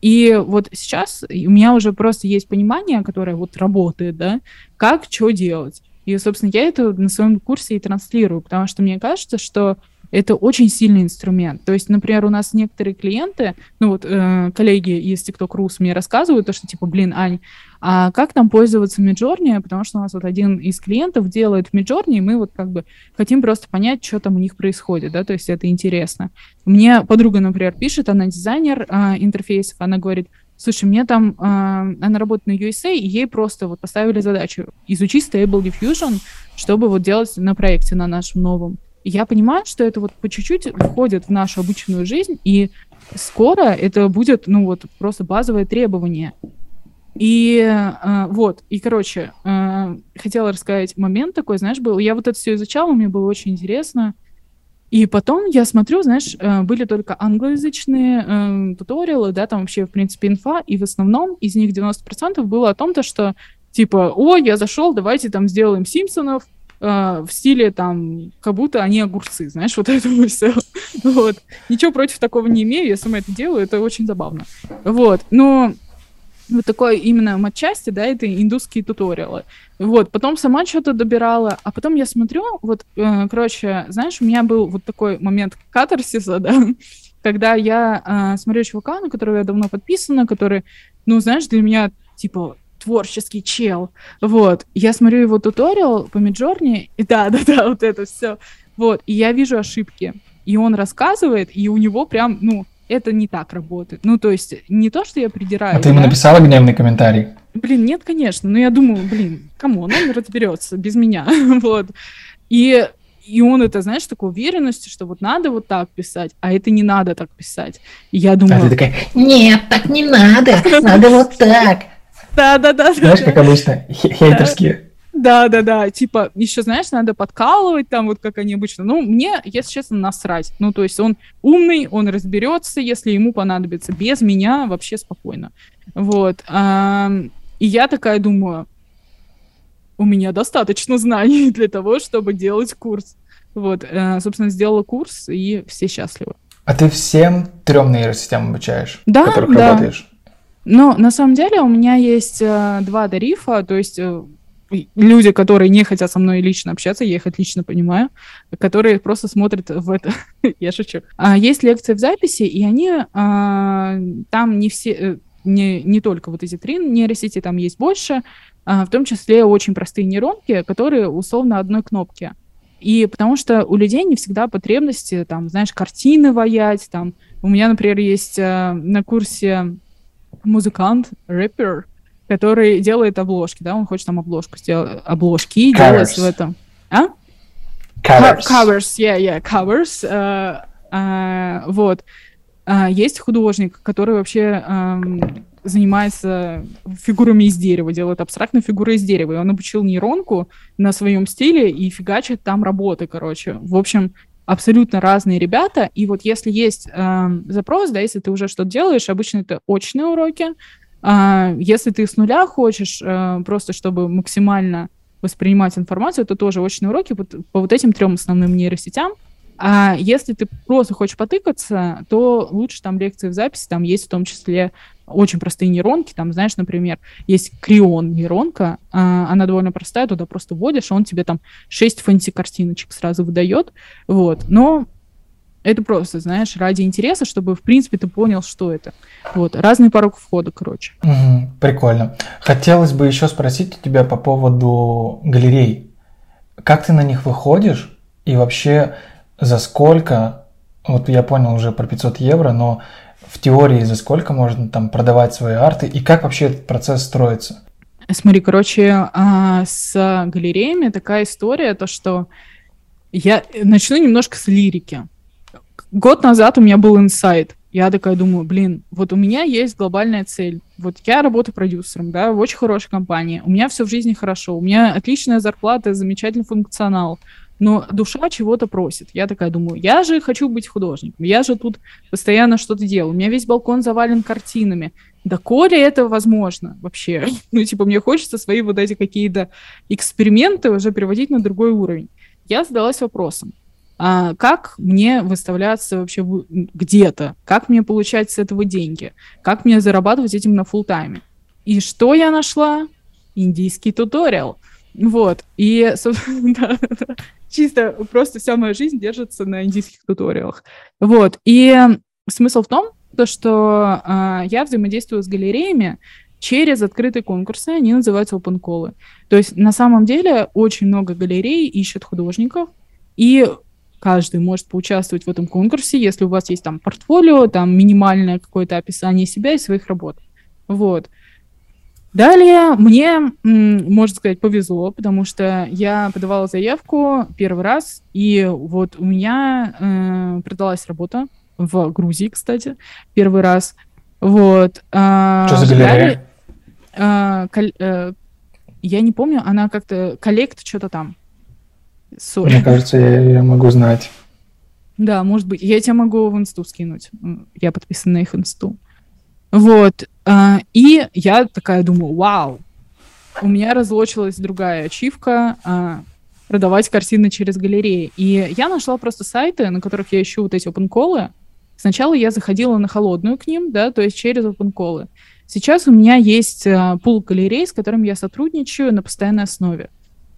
и вот сейчас у меня уже просто есть понимание, которое вот работает, да, как что делать. И, собственно, я это на своем курсе и транслирую, потому что мне кажется, что это очень сильный инструмент. То есть, например, у нас некоторые клиенты, ну вот э, коллеги из TikTok Rus мне рассказывают, то, что типа, блин, Ань, а как там пользоваться Midjourney? Потому что у нас вот один из клиентов делает Midjourney, и мы вот как бы хотим просто понять, что там у них происходит, да, то есть это интересно. Мне подруга, например, пишет, она дизайнер э, интерфейсов, она говорит, слушай, мне там, э, она работает на USA, и ей просто вот поставили задачу изучить Stable Diffusion, чтобы вот делать на проекте на нашем новом я понимаю, что это вот по чуть-чуть входит в нашу обычную жизнь, и скоро это будет, ну вот, просто базовое требование. И э, вот, и, короче, э, хотела рассказать момент такой, знаешь, был, я вот это все изучала, мне было очень интересно, и потом я смотрю, знаешь, э, были только англоязычные э, туториалы, да, там вообще, в принципе, инфа, и в основном из них 90% было о том, то, что, типа, о, я зашел, давайте там сделаем Симпсонов, э, в стиле там, как будто они огурцы, знаешь, вот это все. вот. Ничего против такого не имею, я сама это делаю, это очень забавно. Вот, но вот такое именно матчасти, да, это индусские туториалы. Вот, потом сама что-то добирала, а потом я смотрю, вот, э, короче, знаешь, у меня был вот такой момент катарсиса, да, когда я э, смотрю чувака, на которого я давно подписана, который, ну, знаешь, для меня, типа, творческий чел. Вот. Я смотрю его туториал по Миджорни, и да-да-да, вот это все. Вот. И я вижу ошибки. И он рассказывает, и у него прям, ну, это не так работает. Ну, то есть, не то, что я придираю. А ты ему да? написала гневный комментарий? Блин, нет, конечно. Но я думаю, блин, кому он разберется без меня. вот. И и он это, знаешь, такой уверенностью, что вот надо вот так писать, а это не надо так писать. И я думаю... А ты такая, нет, так не надо, надо вот так. Да, да, да. Знаешь, как обычно, хейтерские. Да, да, да. Типа, еще, знаешь, надо подкалывать там, вот как они обычно. Ну, мне, если честно, насрать. Ну, то есть он умный, он разберется, если ему понадобится. Без меня вообще спокойно. Вот. И я такая думаю, у меня достаточно знаний для того, чтобы делать курс. Вот, э, собственно, сделала курс, и все счастливы. А ты всем трем нейросетям обучаешь, да, в которых да. работаешь? Но на самом деле у меня есть э, два тарифа, то есть э, люди, которые не хотят со мной лично общаться, я их отлично понимаю, которые просто смотрят в это, я шучу. А, есть лекции в записи, и они а, там не все, э, не, не только вот эти три нейросети, там есть больше, а, в том числе очень простые нейронки, которые условно одной кнопки. И потому что у людей не всегда потребности, там, знаешь, картины ваять, там, у меня, например, есть а, на курсе музыкант, рэпер, который делает обложки, да, он хочет там обложку сделать, обложки covers. делать в этом. А? Covers. Covers, yeah, yeah, covers. Uh, uh, вот. Uh, есть художник, который вообще um, занимается фигурами из дерева, делает абстрактные фигуры из дерева. И он обучил нейронку на своем стиле и фигачит там работы, короче. В общем, абсолютно разные ребята. И вот если есть э, запрос, да, если ты уже что-то делаешь, обычно это очные уроки. А если ты с нуля хочешь, э, просто чтобы максимально воспринимать информацию, это тоже очные уроки по, вот этим трем основным нейросетям. А если ты просто хочешь потыкаться, то лучше там лекции в записи, там есть в том числе очень простые нейронки, там, знаешь, например, есть крион нейронка, а, она довольно простая, туда просто вводишь, он тебе там 6 фэнси-картиночек сразу выдает, вот, но это просто, знаешь, ради интереса, чтобы, в принципе, ты понял, что это. Вот, разный порог входа, короче. Угу, прикольно. Хотелось бы еще спросить у тебя по поводу галерей. Как ты на них выходишь и вообще за сколько, вот я понял уже про 500 евро, но в теории за сколько можно там продавать свои арты и как вообще этот процесс строится? Смотри, короче, а, с галереями такая история, то что я начну немножко с лирики. Год назад у меня был инсайт. Я такая думаю, блин, вот у меня есть глобальная цель. Вот я работаю продюсером, да, в очень хорошей компании. У меня все в жизни хорошо. У меня отличная зарплата, замечательный функционал но душа чего-то просит. Я такая думаю, я же хочу быть художником, я же тут постоянно что-то делаю, у меня весь балкон завален картинами. Да коли это возможно вообще? Ну, типа, мне хочется свои вот эти какие-то эксперименты уже переводить на другой уровень. Я задалась вопросом, а как мне выставляться вообще где-то? Как мне получать с этого деньги? Как мне зарабатывать этим на фул тайме? И что я нашла? Индийский туториал. Вот. И, да, чисто просто вся моя жизнь держится на индийских туториалах. Вот. И смысл в том, то, что э, я взаимодействую с галереями через открытые конкурсы, они называются open call. То есть на самом деле очень много галерей ищут художников, и каждый может поучаствовать в этом конкурсе, если у вас есть там портфолио, там минимальное какое-то описание себя и своих работ. Вот. Далее мне, можно сказать, повезло, потому что я подавала заявку первый раз, и вот у меня э, продалась работа в Грузии, кстати, первый раз. Вот. А, Что за галерея? Далее, а, кол, э, я не помню, она как-то коллект что-то там. Sorry. Мне кажется, я, я могу знать. Да, может быть. Я тебя могу в инсту скинуть. Я подписана на их инсту. Вот. А, и я такая думаю, вау, у меня разлочилась другая ачивка а, продавать картины через галереи. И я нашла просто сайты, на которых я ищу вот эти open Сначала я заходила на холодную к ним, да, то есть через open Сейчас у меня есть а, пул галерей, с которыми я сотрудничаю на постоянной основе.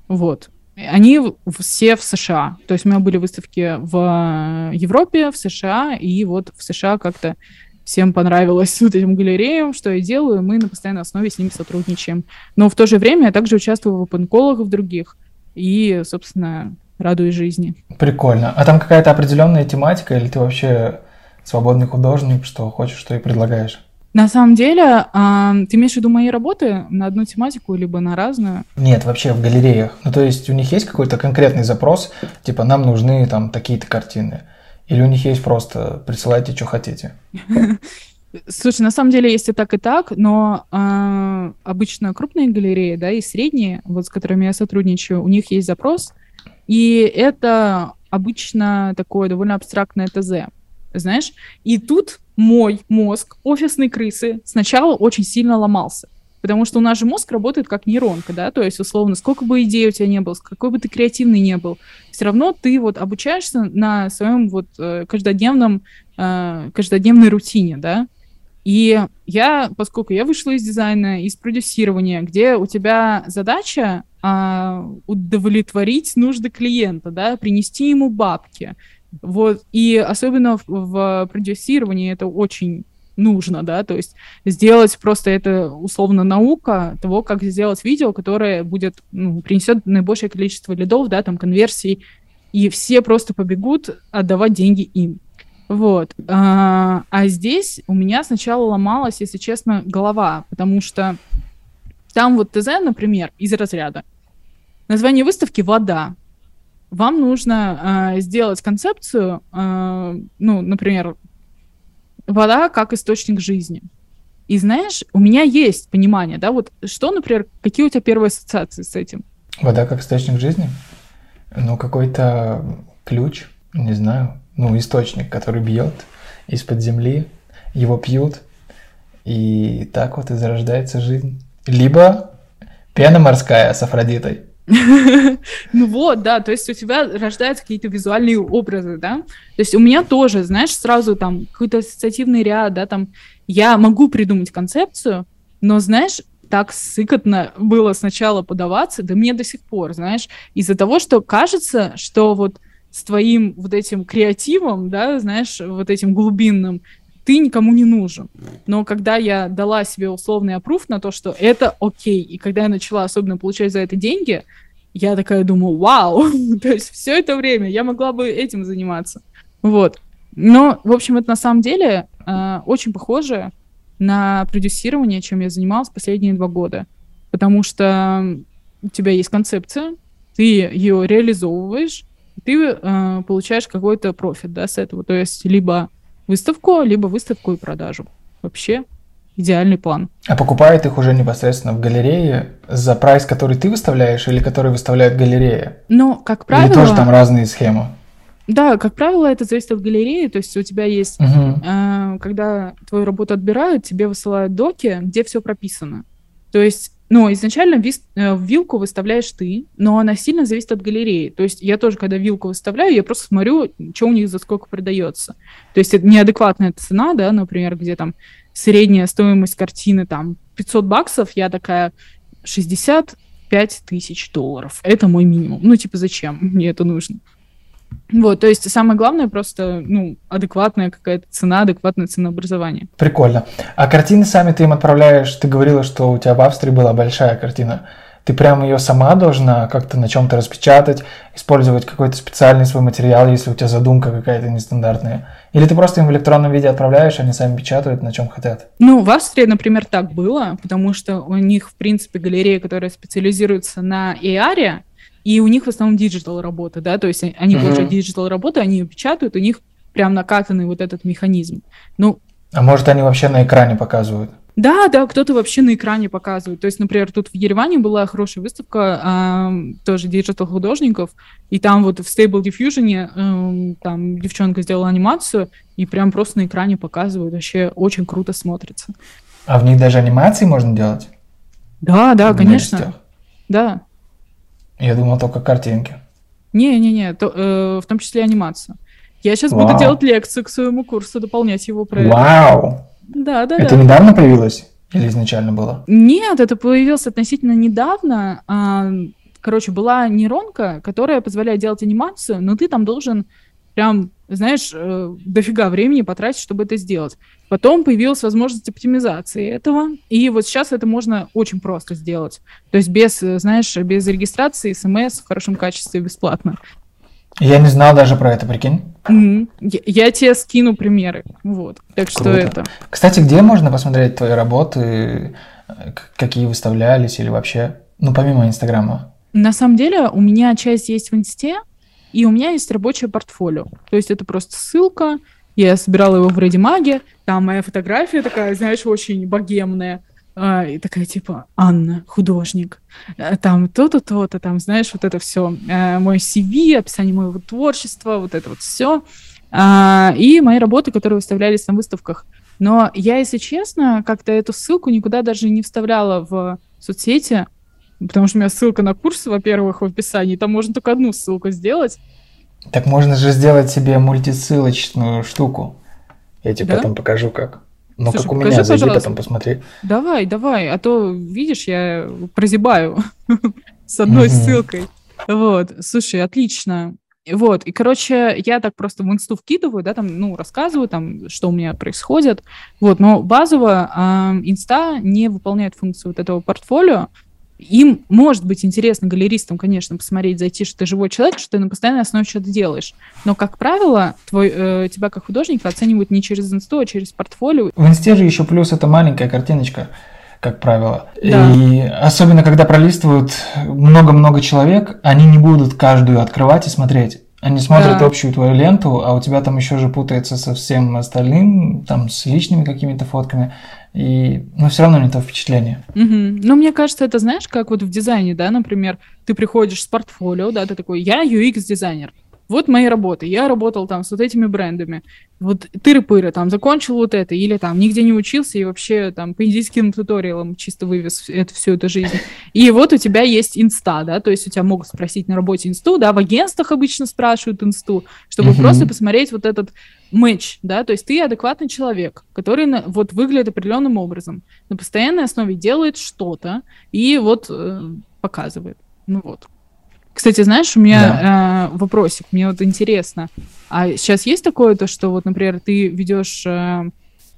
Вот. Они все в США. То есть у меня были выставки в Европе, в США, и вот в США как-то всем понравилось вот этим галереям, что я делаю, мы на постоянной основе с ними сотрудничаем. Но в то же время я также участвую в опенколах в других и, собственно, радуюсь жизни. Прикольно. А там какая-то определенная тематика или ты вообще свободный художник, что хочешь, что и предлагаешь? На самом деле, а, ты имеешь в виду мои работы на одну тематику, либо на разную? Нет, вообще в галереях. Ну, то есть у них есть какой-то конкретный запрос, типа нам нужны там такие-то картины. Или у них есть просто присылайте, что хотите? Слушай, на самом деле есть и так, и так, но э, обычно крупные галереи, да, и средние, вот с которыми я сотрудничаю, у них есть запрос, и это обычно такое довольно абстрактное ТЗ, знаешь. И тут мой мозг офисной крысы сначала очень сильно ломался. Потому что у нас же мозг работает как нейронка, да, то есть, условно, сколько бы идей у тебя не было, какой бы ты креативный не был, все равно ты вот обучаешься на своем вот э, каждодневном, э, каждодневной рутине, да, и я, поскольку я вышла из дизайна, из продюсирования, где у тебя задача а, удовлетворить нужды клиента, да, принести ему бабки, вот, и особенно в, в продюсировании это очень нужно, да, то есть сделать просто это условно наука того, как сделать видео, которое будет, ну, принесет наибольшее количество лидов, да, там, конверсий, и все просто побегут отдавать деньги им. Вот. А, а здесь у меня сначала ломалась, если честно, голова, потому что там вот ТЗ, например, из разряда. Название выставки «Вода». Вам нужно а, сделать концепцию, а, ну, например, вода как источник жизни. И знаешь, у меня есть понимание, да, вот что, например, какие у тебя первые ассоциации с этим? Вода как источник жизни? Ну, какой-то ключ, не знаю, ну, источник, который бьет из-под земли, его пьют, и так вот и зарождается жизнь. Либо пена морская с Афродитой. Ну вот, да, то есть у тебя рождаются какие-то визуальные образы, да. То есть у меня тоже, знаешь, сразу там какой-то ассоциативный ряд, да, там я могу придумать концепцию, но, знаешь, так сыкотно было сначала подаваться, да мне до сих пор, знаешь, из-за того, что кажется, что вот с твоим вот этим креативом, да, знаешь, вот этим глубинным, ты никому не нужен. Но когда я дала себе условный опруф на то, что это окей, и когда я начала особенно получать за это деньги, я такая думаю, вау, то есть все это время я могла бы этим заниматься. Вот. Но, в общем, это на самом деле э, очень похоже на продюсирование, чем я занималась последние два года. Потому что у тебя есть концепция, ты ее реализовываешь, ты э, получаешь какой-то профит да, с этого. То есть либо выставку, либо выставку и продажу. Вообще идеальный план. А покупают их уже непосредственно в галерее за прайс, который ты выставляешь или который выставляет галерея? Ну, как правило... Или тоже там разные схемы? Да, как правило, это зависит от галереи. То есть у тебя есть, угу. э, когда твою работу отбирают, тебе высылают доки, где все прописано. То есть ну, изначально вис, э, вилку выставляешь ты, но она сильно зависит от галереи. То есть я тоже, когда вилку выставляю, я просто смотрю, что у них за сколько продается. То есть это неадекватная цена, да, например, где там средняя стоимость картины там 500 баксов, я такая 65 тысяч долларов. Это мой минимум. Ну, типа, зачем мне это нужно? Вот, то есть самое главное просто, ну, адекватная какая-то цена, адекватное ценообразование. Прикольно. А картины сами ты им отправляешь, ты говорила, что у тебя в Австрии была большая картина. Ты прямо ее сама должна как-то на чем-то распечатать, использовать какой-то специальный свой материал, если у тебя задумка какая-то нестандартная. Или ты просто им в электронном виде отправляешь, они сами печатают на чем хотят? Ну, в Австрии, например, так было, потому что у них, в принципе, галерея, которая специализируется на AR, и у них в основном digital работа, да, то есть они uh-huh. получают digital работу, они ее печатают, у них прям накатанный вот этот механизм. Ну, а может они вообще на экране показывают? Да, да, кто-то вообще на экране показывает. То есть, например, тут в Ереване была хорошая выставка э, тоже digital художников, и там вот в Stable Diffusion э, там девчонка сделала анимацию, и прям просто на экране показывают. Вообще очень круто смотрится. А в них даже анимации можно делать? Да, да, конечно. Да. Я думал только картинки. Не-не-не, э, в том числе анимация. Я сейчас Вау. буду делать лекцию к своему курсу, дополнять его проект. Вау! Да, да, это да. недавно появилось? Или изначально было? Нет, это появилось относительно недавно. А, короче, была нейронка, которая позволяет делать анимацию, но ты там должен прям, знаешь, э, дофига времени потратить, чтобы это сделать. Потом появилась возможность оптимизации этого, и вот сейчас это можно очень просто сделать. То есть без, э, знаешь, без регистрации, смс в хорошем качестве, бесплатно. Я не знал даже про это, прикинь. Mm-hmm. Я, я тебе скину примеры. Вот. Так что Круто. это. Кстати, где можно посмотреть твои работы, какие выставлялись или вообще, ну, помимо Инстаграма? На самом деле, у меня часть есть в Инсте, и у меня есть рабочее портфолио. То есть это просто ссылка, я собирала его в Редимаге, там моя фотография такая, знаешь, очень богемная, а, и такая типа Анна, художник, э, там то-то, то-то, там, знаешь, вот это все, а, мой CV, описание моего творчества, вот это вот все, а, и мои работы, которые выставлялись на выставках. Но я, если честно, как-то эту ссылку никуда даже не вставляла в соцсети, потому что у меня ссылка на курс, во-первых, в описании, там можно только одну ссылку сделать. Так можно же сделать себе мультисылочную штуку. Я тебе да? потом покажу, как. Ну, Слушай, как у меня, зайди пожалуйста. потом посмотри. Давай, давай, а то, видишь, я прозябаю с одной ссылкой. Вот, слушай, отлично. Вот, и, короче, я так просто в инсту вкидываю, да, там, ну, рассказываю, там, что у меня происходит, вот, но базово э, инста не выполняет функцию вот этого портфолио, им может быть интересно галеристам, конечно, посмотреть, зайти, что ты живой человек, что ты на постоянной основе что-то делаешь. Но, как правило, твой, э, тебя как художника оценивают не через инсту, а через портфолио. В инсте же еще плюс это маленькая картиночка, как правило. Да. И особенно, когда пролистывают много-много человек, они не будут каждую открывать и смотреть. Они смотрят да. общую твою ленту, а у тебя там еще же путается со всем остальным, там с личными какими-то фотками. И, но все равно не то впечатление. Угу. Ну, мне кажется, это знаешь, как вот в дизайне, да, например, ты приходишь с портфолио, да, ты такой, я UX-дизайнер, вот мои работы, я работал там с вот этими брендами, вот тыры-пыры, там, закончил вот это, или там нигде не учился и вообще там по индийским туториалам чисто вывез это, всю эту жизнь. И вот у тебя есть инста, да, то есть у тебя могут спросить на работе инсту, да, в агентствах обычно спрашивают инсту, чтобы uh-huh. просто посмотреть вот этот матч, да, то есть ты адекватный человек, который на, вот выглядит определенным образом, на постоянной основе делает что-то и вот э, показывает. Ну вот. Кстати, знаешь, у меня да. э, вопросик, мне вот интересно, а сейчас есть такое то, что вот, например, ты ведешь э,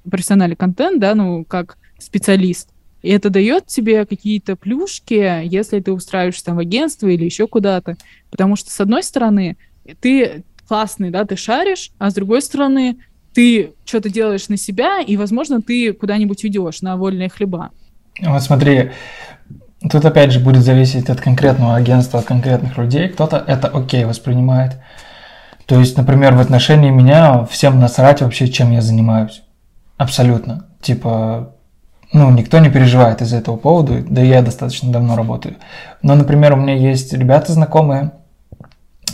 профессиональный контент, да, ну как специалист, и это дает тебе какие-то плюшки, если ты устраиваешься там в агентство или еще куда-то, потому что с одной стороны ты классный, да, ты шаришь, а с другой стороны ты что-то делаешь на себя, и, возможно, ты куда-нибудь уйдешь на вольные хлеба. Вот смотри, Тут опять же будет зависеть от конкретного агентства, от конкретных людей. Кто-то это окей воспринимает. То есть, например, в отношении меня всем насрать вообще, чем я занимаюсь. Абсолютно. Типа, ну, никто не переживает из-за этого повода, да и я достаточно давно работаю. Но, например, у меня есть ребята знакомые,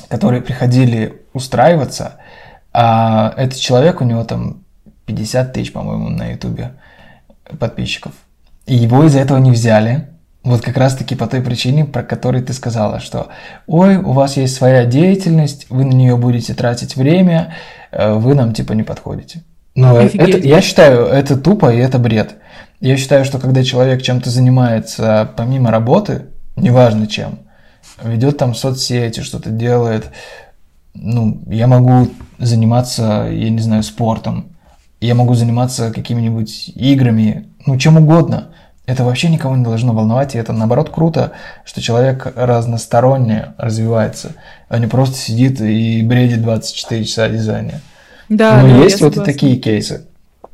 которые приходили устраиваться, а этот человек, у него там 50 тысяч, по-моему, на ютубе подписчиков. И его из-за этого не взяли, вот как раз-таки по той причине, про которую ты сказала, что ой, у вас есть своя деятельность, вы на нее будете тратить время, э, вы нам типа не подходите. Но это, я считаю, это тупо и это бред. Я считаю, что когда человек чем-то занимается помимо работы, неважно чем, ведет там соцсети, что-то делает, ну, я могу заниматься, я не знаю, спортом, я могу заниматься какими-нибудь играми, ну, чем угодно – это вообще никого не должно волновать, и это наоборот круто, что человек разносторонне развивается, а не просто сидит и бредит 24 часа дизайне. Да, Но да, есть вот и такие кейсы,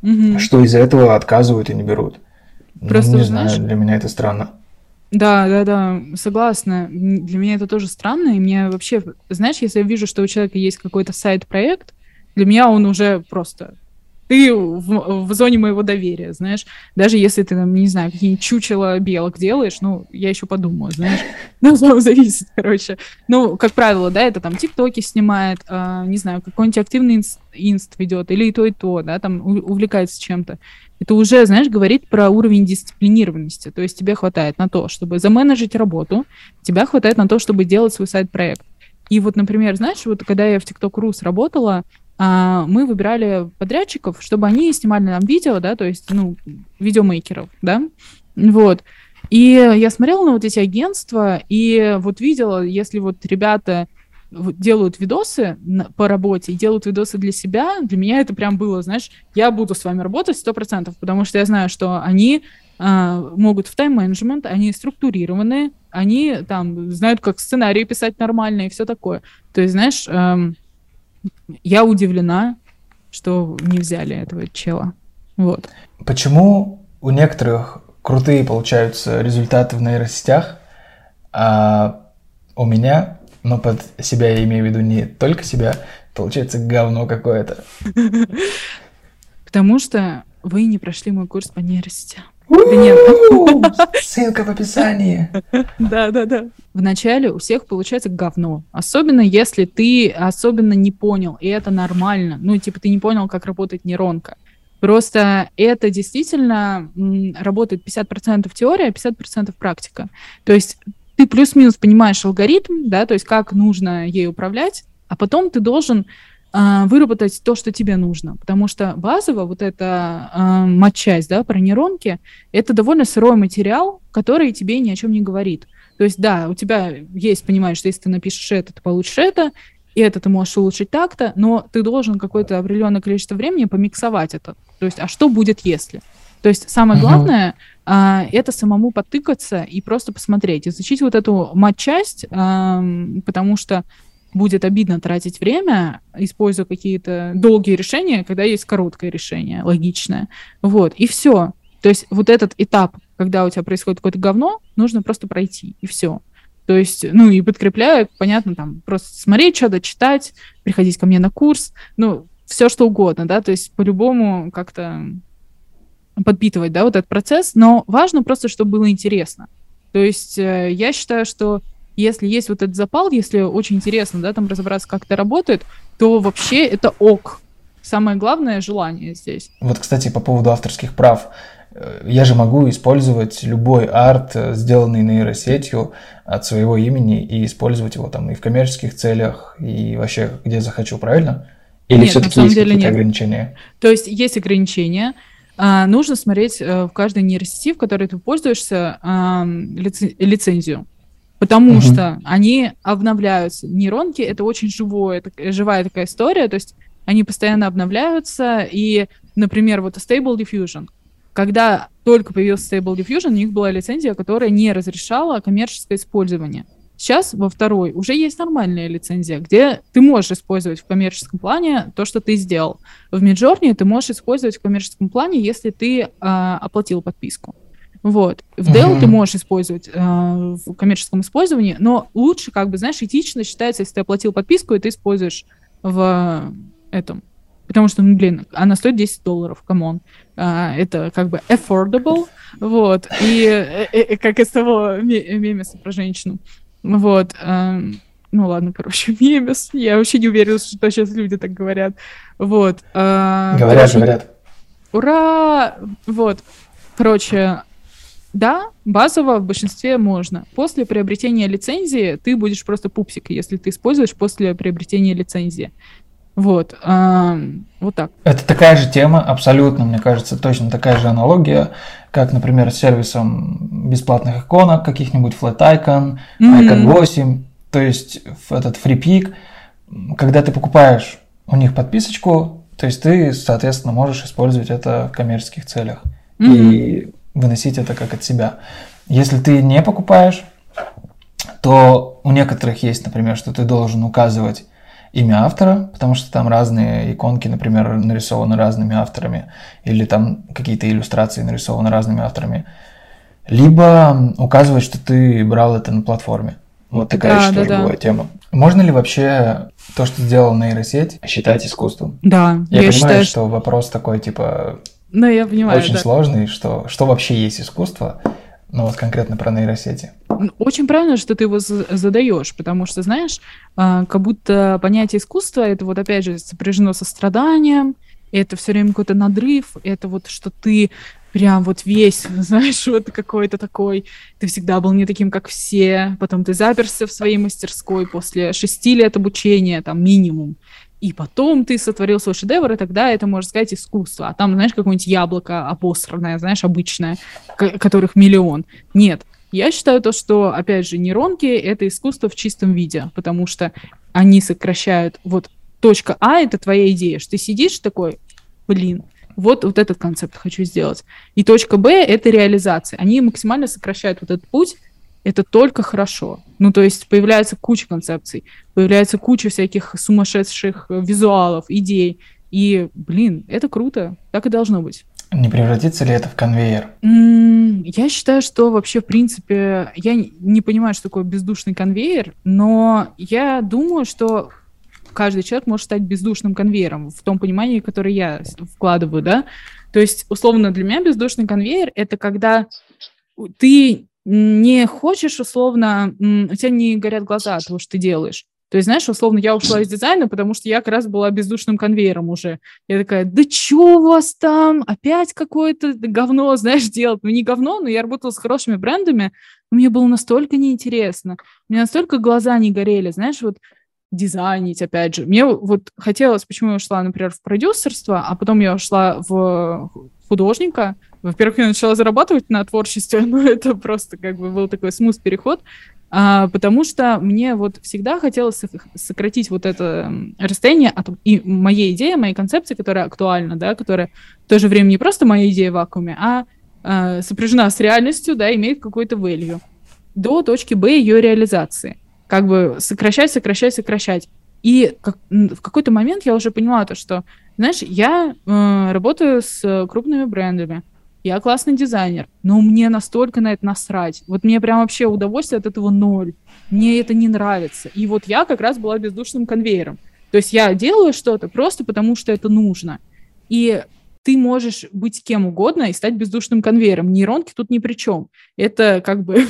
угу. что из-за этого отказывают и не берут. Просто, ну, не знаешь, знаю, для меня это странно. Да, да, да, согласна. Для меня это тоже странно, и мне вообще, знаешь, если я вижу, что у человека есть какой-то сайт-проект, для меня он уже просто ты в, в зоне моего доверия, знаешь. Даже если ты, там, не знаю, какие-нибудь чучело белок делаешь, ну, я еще подумаю, знаешь. Ну, зависит, короче. Ну, как правило, да, это там тиктоки снимает, э, не знаю, какой-нибудь активный инст, инст ведет, или и то, и то, да, там увлекается чем-то. Это уже, знаешь, говорит про уровень дисциплинированности. То есть тебе хватает на то, чтобы заменеджить работу, тебя хватает на то, чтобы делать свой сайт-проект. И вот, например, знаешь, вот когда я в TikTok.ru сработала, а, мы выбирали подрядчиков, чтобы они снимали нам видео, да, то есть, ну, видеомейкеров, да, вот. И я смотрела на вот эти агентства и вот видела, если вот ребята делают видосы по работе, делают видосы для себя, для меня это прям было, знаешь, я буду с вами работать сто процентов, потому что я знаю, что они э, могут в тайм-менеджмент, они структурированы, они там знают, как сценарии писать нормально и все такое. То есть, знаешь, эм, я удивлена, что не взяли этого чела. Вот. Почему у некоторых крутые получаются результаты в нейросетях, а у меня, но под себя я имею в виду не только себя, получается говно какое-то. Потому что вы не прошли мой курс по нейросетям. Да нет. Ссылка в описании. Да, да, да. Вначале у всех получается говно. Особенно если ты особенно не понял, и это нормально. Ну, типа, ты не понял, как работает нейронка. Просто это действительно работает 50% теория, 50% практика. То есть ты плюс-минус понимаешь алгоритм, да, то есть как нужно ей управлять, а потом ты должен а, выработать то, что тебе нужно. Потому что базово вот эта э, матчасть, да, про нейронки, это довольно сырой материал, который тебе ни о чем не говорит. То есть, да, у тебя есть понимаешь, что если ты напишешь это, ты получишь это, и это ты можешь улучшить так-то, но ты должен какое-то определенное количество времени помиксовать это. То есть, а что будет, если? То есть самое главное э, это самому потыкаться и просто посмотреть, изучить вот эту матчасть, э, потому что будет обидно тратить время, используя какие-то долгие решения, когда есть короткое решение, логичное. Вот, и все. То есть вот этот этап, когда у тебя происходит какое-то говно, нужно просто пройти, и все. То есть, ну, и подкрепляю, понятно, там, просто смотреть что-то, читать, приходить ко мне на курс, ну, все что угодно, да, то есть по-любому как-то подпитывать, да, вот этот процесс, но важно просто, чтобы было интересно. То есть э, я считаю, что если есть вот этот запал, если очень интересно, да, там разобраться, как это работает, то вообще это ок. Самое главное — желание здесь. Вот, кстати, по поводу авторских прав. Э, я же могу использовать любой арт, э, сделанный нейросетью от своего имени, и использовать его там и в коммерческих целях, и вообще где захочу, правильно? Или все-таки есть какие-то ограничения? То есть есть ограничения. А, нужно смотреть а, в каждой нейросети, в которой ты пользуешься, лици- лицензию. Потому угу. что они обновляются. Нейронки — это очень живое, это, живая такая история, то есть они постоянно обновляются, и, например, вот Stable Diffusion — когда только появился Stable Diffusion, у них была лицензия, которая не разрешала коммерческое использование. Сейчас во второй уже есть нормальная лицензия, где ты можешь использовать в коммерческом плане то, что ты сделал. В Midjourney ты можешь использовать в коммерческом плане, если ты э, оплатил подписку. Вот. В Dell uh-huh. ты можешь использовать э, в коммерческом использовании, но лучше, как бы, знаешь, этично считается, если ты оплатил подписку, и ты используешь в этом потому что, ну, блин, она стоит 10 долларов, come on. А, это как бы affordable, вот, и, и, э, и э, как из того мемеса про женщину. Вот, а, ну ладно, короче, мемес, я вообще не уверена, что сейчас люди так говорят. Вот. А, говорят, говорят. Ура! Вот. Короче, да, базово в большинстве можно. После приобретения лицензии ты будешь просто пупсик, если ты используешь после приобретения лицензии. Вот, а, вот так. Это такая же тема, абсолютно, мне кажется, точно такая же аналогия, как, например, с сервисом бесплатных иконок, каких-нибудь Flat Icon, mm-hmm. Icon 8, то есть этот FreePick, когда ты покупаешь у них подписочку, то есть ты, соответственно, можешь использовать это в коммерческих целях mm-hmm. и выносить это как от себя. Если ты не покупаешь, то у некоторых есть, например, что ты должен указывать имя автора, потому что там разные иконки, например, нарисованы разными авторами, или там какие-то иллюстрации нарисованы разными авторами. Либо указывать, что ты брал это на платформе. Вот такая да, еще да, тоже да. тема. Можно ли вообще то, что сделал нейросеть, считать искусством? Да, я, я понимаю, считаю, что вопрос такой, типа, ну, я понимаю, очень да. сложный, что, что вообще есть искусство, ну вот конкретно про нейросети. Очень правильно, что ты его задаешь, потому что, знаешь, а, как будто понятие искусства это вот опять же сопряжено со страданием, это все время какой-то надрыв, это вот что ты прям вот весь, знаешь, вот какой-то такой, ты всегда был не таким, как все, потом ты заперся в своей мастерской после шести лет обучения, там, минимум, и потом ты сотворил свой шедевр, и тогда это, можно сказать, искусство. А там, знаешь, какое-нибудь яблоко обосранное, знаешь, обычное, которых миллион. Нет, я считаю то, что, опять же, нейронки — это искусство в чистом виде, потому что они сокращают... Вот точка А — это твоя идея, что ты сидишь такой, блин, вот, вот этот концепт хочу сделать. И точка Б — это реализация. Они максимально сокращают вот этот путь, это только хорошо. Ну, то есть появляется куча концепций, появляется куча всяких сумасшедших визуалов, идей. И, блин, это круто. Так и должно быть. Не превратится ли это в конвейер? Я считаю, что вообще, в принципе, я не понимаю, что такое бездушный конвейер, но я думаю, что каждый человек может стать бездушным конвейером в том понимании, которое я вкладываю, да. То есть, условно, для меня бездушный конвейер — это когда ты не хочешь, условно, у тебя не горят глаза от того, что ты делаешь. То есть, знаешь, условно, я ушла из дизайна, потому что я как раз была бездушным конвейером уже. Я такая, да что у вас там? Опять какое-то говно, знаешь, делать? Ну, не говно, но я работала с хорошими брендами, мне было настолько неинтересно. У меня настолько глаза не горели, знаешь, вот дизайнить, опять же. Мне вот хотелось, почему я ушла, например, в продюсерство, а потом я ушла в художника. Во-первых, я начала зарабатывать на творчестве, но это просто как бы был такой смус переход а, потому что мне вот всегда хотелось сократить вот это расстояние от и моей идеи, моей концепции, которая актуальна, да, которая в то же время не просто моя идея в вакууме, а, а сопряжена с реальностью, да, имеет какой-то value, до точки Б ее реализации. Как бы сокращать, сокращать, сокращать. И как, в какой-то момент я уже поняла то, что, знаешь, я э, работаю с крупными брендами, я классный дизайнер, но мне настолько на это насрать. Вот мне прям вообще удовольствие от этого ноль. Мне это не нравится. И вот я как раз была бездушным конвейером. То есть я делаю что-то просто потому, что это нужно. И ты можешь быть кем угодно и стать бездушным конвейером. Нейронки тут ни при чем. Это как бы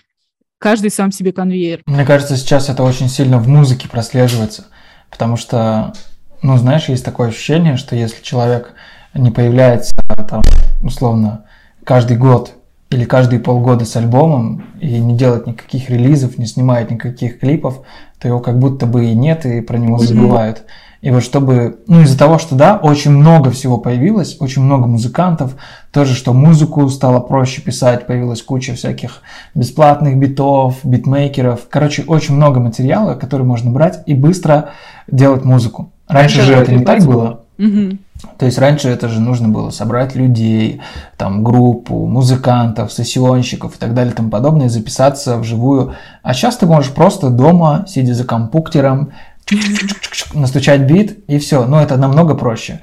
каждый сам себе конвейер. Мне кажется, сейчас это очень сильно в музыке прослеживается, потому что, ну, знаешь, есть такое ощущение, что если человек не появляется там, условно, каждый год или каждые полгода с альбомом и не делает никаких релизов, не снимает никаких клипов, то его как будто бы и нет, и про него забывают. И вот чтобы, ну из-за того, что да, очень много всего появилось, очень много музыкантов, тоже, что музыку стало проще писать, появилась куча всяких бесплатных битов, битмейкеров. Короче, очень много материала, который можно брать и быстро делать музыку. Раньше же это не так было. Мгм. То есть раньше это же нужно было собрать людей, там группу, музыкантов, сессионщиков и так далее и тому подобное, записаться вживую. А сейчас ты можешь просто дома, сидя за чик-чик-чик-чик, настучать бит и все. Но это намного проще.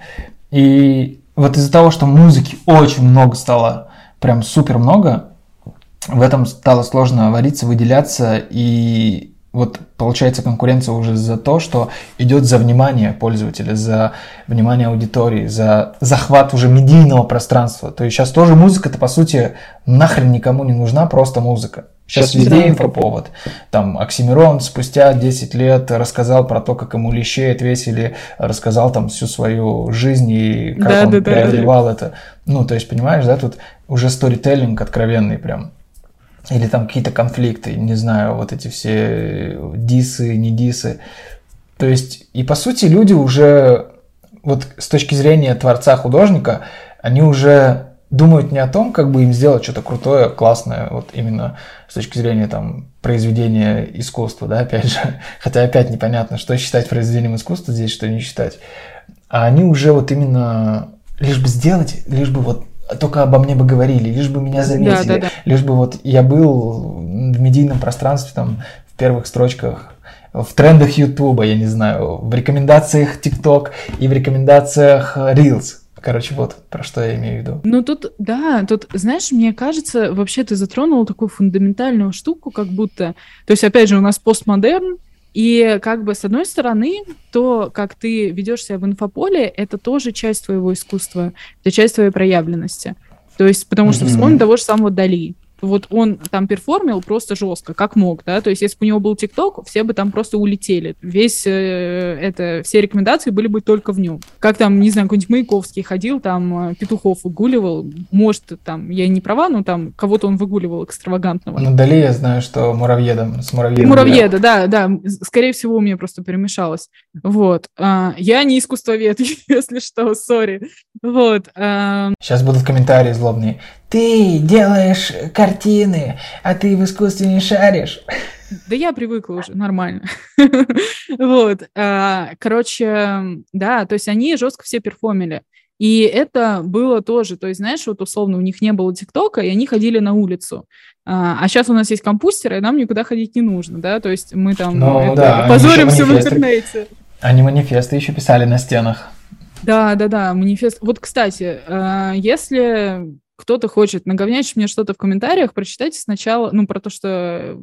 И вот из-за того, что музыки очень много стало, прям супер много, в этом стало сложно вариться, выделяться и вот получается конкуренция уже за то, что идет за внимание пользователя, за внимание аудитории, за захват уже медийного пространства. То есть сейчас тоже музыка-то по сути нахрен никому не нужна, просто музыка. Сейчас Сейчас везде да. инфоповод. Там Оксимирон спустя 10 лет рассказал про то, как ему лещей отвесили, рассказал там всю свою жизнь и как Да, он да, да, преодолевал это. Ну, то есть, понимаешь, да, тут уже сторителлинг откровенный прям. Или там какие-то конфликты, не знаю, вот эти все дисы, не дисы. То есть, и по сути люди уже, вот с точки зрения творца-художника, они уже думают не о том, как бы им сделать что-то крутое, классное, вот именно с точки зрения там произведения искусства, да, опять же. Хотя опять непонятно, что считать произведением искусства здесь, что не считать. А они уже вот именно лишь бы сделать, лишь бы вот только обо мне бы говорили, лишь бы меня заметили, да, да. лишь бы вот я был в медийном пространстве, там, в первых строчках, в трендах Ютуба, я не знаю, в рекомендациях ТикТок и в рекомендациях Reels. Короче, вот про что я имею в виду. Ну тут, да, тут, знаешь, мне кажется, вообще ты затронул такую фундаментальную штуку, как будто, то есть, опять же, у нас постмодерн, и как бы с одной стороны, то, как ты ведешь себя в инфополе, это тоже часть твоего искусства, это часть твоей проявленности. То есть, потому что Мгм. вспомни того же самого Дали. Вот он там перформил просто жестко, как мог, да, то есть если бы у него был ТикТок, все бы там просто улетели. Весь, э, это, все рекомендации были бы только в нем. Как там, не знаю, какой-нибудь Маяковский ходил, там э, Петухов выгуливал, может, там, я не права, но там кого-то он выгуливал экстравагантного. Ну, Дали я знаю, что муравьедом, с муравьедом. Муравьеда, да, да. Скорее всего, у меня просто перемешалось. Вот. А, я не искусствовед, если что, сори. Вот. а, Сейчас будут комментарии злобные. Ты делаешь картины, а ты в искусстве не шаришь. Да я привыкла уже, нормально. Вот. а, Короче, да, то есть они жестко все перформили. И это было тоже, то есть, знаешь, вот условно у них не было ТикТока, и они ходили на улицу. А сейчас у нас есть компьютеры, и нам никуда ходить не нужно, да, то есть мы там Ну, это, да, позоримся в интернете. Они манифесты еще писали на стенах. Да, да, да, манифест. Вот, кстати, э, если кто-то хочет наговнять мне что-то в комментариях, прочитайте сначала, ну, про то, что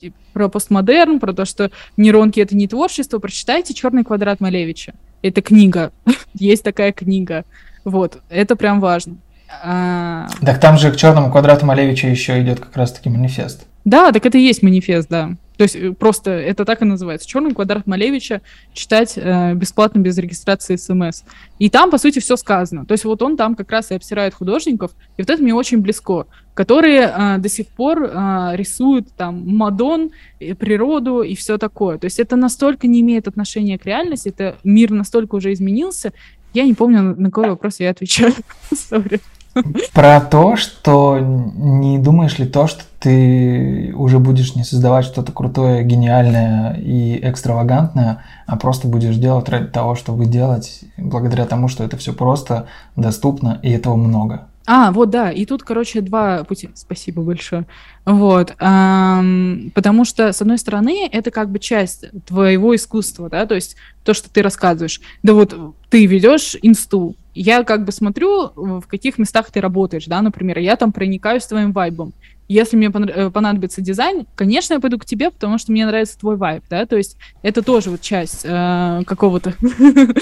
э, про постмодерн, про то, что нейронки это не творчество, прочитайте Черный квадрат Малевича. Это книга. Есть такая книга. Вот, это прям важно. А, Так там же к черному квадрату Малевича еще идет как раз-таки манифест. Да, так это и есть манифест, да. То есть э, просто это так и называется. Черный квадрат Малевича читать э, бесплатно без регистрации смс. И там, по сути, все сказано. То есть вот он там как раз и обсирает художников, и вот это мне очень близко, которые э, до сих пор э, рисуют там Мадон, и природу и все такое. То есть это настолько не имеет отношения к реальности, это мир настолько уже изменился. Я не помню, на какой вопрос я отвечаю. Про то, что не думаешь ли то, что ты уже будешь не создавать что-то крутое, гениальное и экстравагантное, а просто будешь делать ради того, чтобы делать, благодаря тому, что это все просто, доступно и этого много. А, вот да, и тут, короче, два пути. Спасибо большое. Вот, ам, потому что, с одной стороны, это как бы часть твоего искусства, да, то есть то, что ты рассказываешь. Да вот ты ведешь инсту, я как бы смотрю, в каких местах ты работаешь, да, например, я там проникаюсь твоим вайбом. Если мне э, понадобится дизайн, конечно, я пойду к тебе, потому что мне нравится твой вайб, да, то есть это тоже вот часть э, какого-то.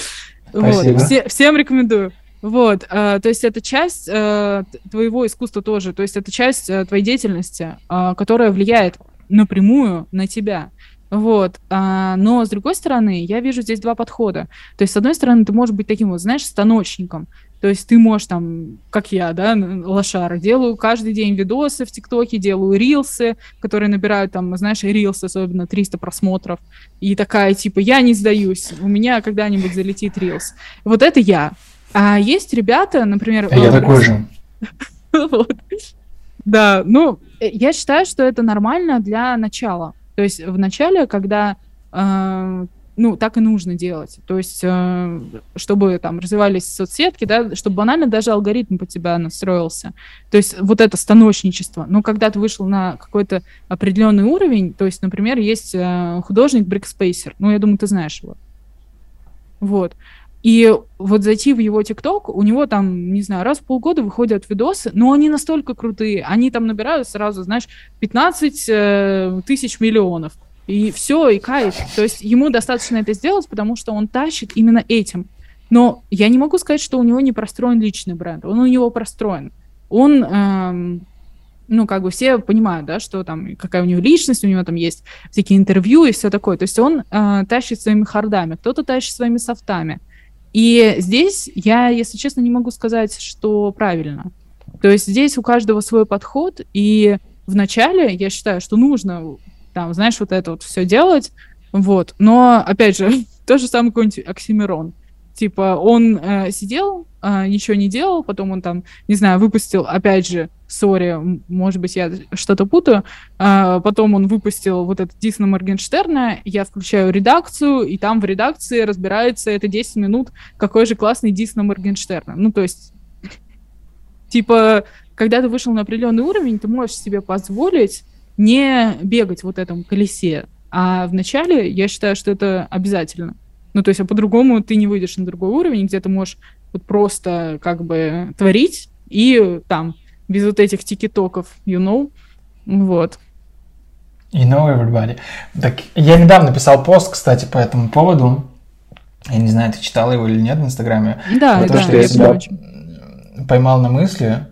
Вот, всем рекомендую. Вот, э, то есть это часть э, твоего искусства тоже, то есть это часть э, твоей деятельности, которая влияет напрямую на тебя. Вот. А, но, с другой стороны, я вижу здесь два подхода. То есть, с одной стороны, ты можешь быть таким вот, знаешь, станочником. То есть ты можешь там, как я, да, лошара, делаю каждый день видосы в ТикТоке, делаю рилсы, которые набирают там, знаешь, рилсы особенно 300 просмотров. И такая, типа, я не сдаюсь, у меня когда-нибудь залетит рилс. Вот это я. А есть ребята, например... А я такой же. Да, ну, э, я считаю, что это нормально для начала. То есть в начале, когда э, ну, так и нужно делать. То есть, э, чтобы там развивались соцсетки, да, чтобы банально даже алгоритм под тебя настроился. То есть, вот это станочничество. Но когда ты вышел на какой-то определенный уровень, то есть, например, есть э, художник Брикспейсер, ну, я думаю, ты знаешь его. Вот. И вот зайти в его ТикТок, у него там, не знаю, раз в полгода выходят видосы, но они настолько крутые, они там набирают сразу, знаешь, 15 э, тысяч миллионов. И все, и кайф. То есть ему достаточно это сделать, потому что он тащит именно этим. Но я не могу сказать, что у него не простроен личный бренд. Он у него простроен. Он, эм, ну, как бы все понимают, да, что там, какая у него личность, у него там есть всякие интервью и все такое. То есть он э, тащит своими хардами, кто-то тащит своими софтами. И здесь я, если честно, не могу сказать, что правильно. То есть здесь у каждого свой подход, и вначале я считаю, что нужно, там, знаешь, вот это вот все делать, вот. Но, опять же, то же самое какой-нибудь Оксимирон. Типа, он э, сидел, э, ничего не делал, потом он там, не знаю, выпустил, опять же, сори, может быть, я что-то путаю, э, потом он выпустил вот этот Дисна Моргенштерна, я включаю редакцию, и там в редакции разбирается это 10 минут, какой же классный Дисна Моргенштерна. Ну, то есть, типа, когда ты вышел на определенный уровень, ты можешь себе позволить не бегать вот этом колесе. А вначале я считаю, что это обязательно. Ну, то есть, а по-другому ты не выйдешь на другой уровень, где ты можешь вот просто как бы творить и там без вот этих тикетоков, you know, вот. You know everybody. Так, я недавно писал пост, кстати, по этому поводу. Я не знаю, ты читала его или нет в Инстаграме. Да, Потому да, что я себя очень. поймал на мысли.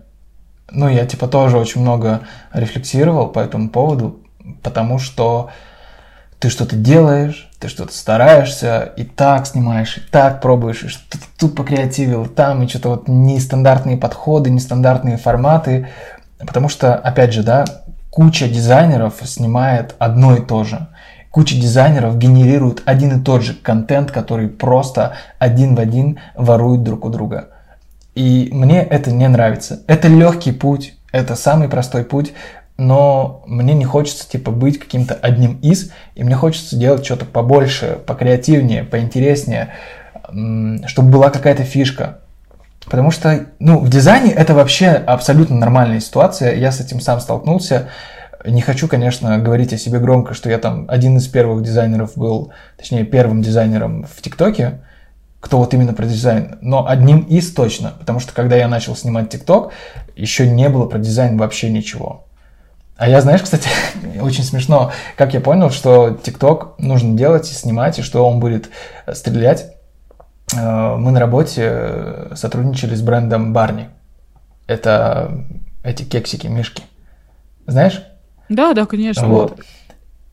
Ну, я типа тоже очень много рефлексировал по этому поводу, потому что ты что-то делаешь, ты что-то стараешься, и так снимаешь, и так пробуешь, и что-то тут покреативил, там, и что-то вот нестандартные подходы, нестандартные форматы, потому что, опять же, да, куча дизайнеров снимает одно и то же. Куча дизайнеров генерирует один и тот же контент, который просто один в один ворует друг у друга. И мне это не нравится. Это легкий путь, это самый простой путь, но мне не хочется типа быть каким-то одним из, и мне хочется делать что-то побольше, покреативнее, поинтереснее, чтобы была какая-то фишка. Потому что, ну, в дизайне это вообще абсолютно нормальная ситуация. Я с этим сам столкнулся. Не хочу, конечно, говорить о себе громко, что я там один из первых дизайнеров был, точнее, первым дизайнером в ТикТоке, кто вот именно про дизайн, но одним из точно, потому что когда я начал снимать ТикТок, еще не было про дизайн вообще ничего. А я, знаешь, кстати, очень смешно, как я понял, что ТикТок нужно делать и снимать, и что он будет э, стрелять. Э, мы на работе э, сотрудничали с брендом Барни. Это эти кексики, мишки. Знаешь? Да, да, конечно. Вот.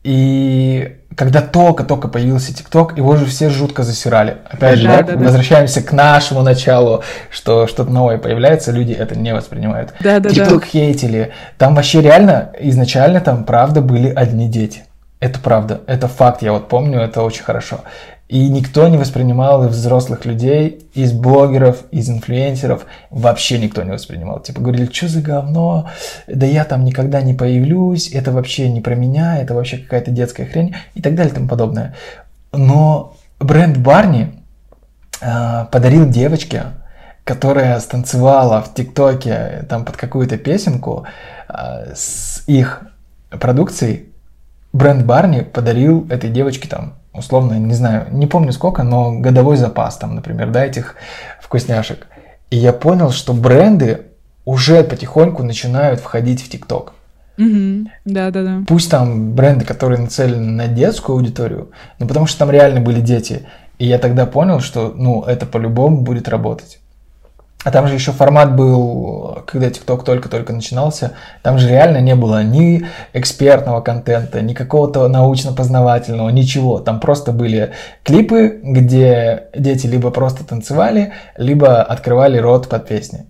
И когда только-только появился ТикТок, его же все жутко засирали. Опять же, да, да, да, возвращаемся к нашему началу, что что-то новое появляется, люди это не воспринимают. Да, да, ТикТок да. хейтили. Там вообще реально изначально там правда были одни дети. Это правда, это факт, я вот помню, это очень хорошо. И никто не воспринимал из взрослых людей, из блогеров, из инфлюенсеров, вообще никто не воспринимал. Типа говорили, что за говно, да я там никогда не появлюсь, это вообще не про меня, это вообще какая-то детская хрень и так далее и тому подобное. Но бренд Барни э, подарил девочке, которая станцевала в ТикТоке там под какую-то песенку э, с их продукцией, бренд Барни подарил этой девочке там условно, не знаю, не помню сколько, но годовой запас там, например, да, этих вкусняшек. И я понял, что бренды уже потихоньку начинают входить в ТикТок. Да, да, да. Пусть там бренды, которые нацелены на детскую аудиторию, но потому что там реально были дети. И я тогда понял, что ну, это по-любому будет работать. А там же еще формат был, когда TikTok только-только начинался, там же реально не было ни экспертного контента, ни какого-то научно-познавательного, ничего. Там просто были клипы, где дети либо просто танцевали, либо открывали рот под песни.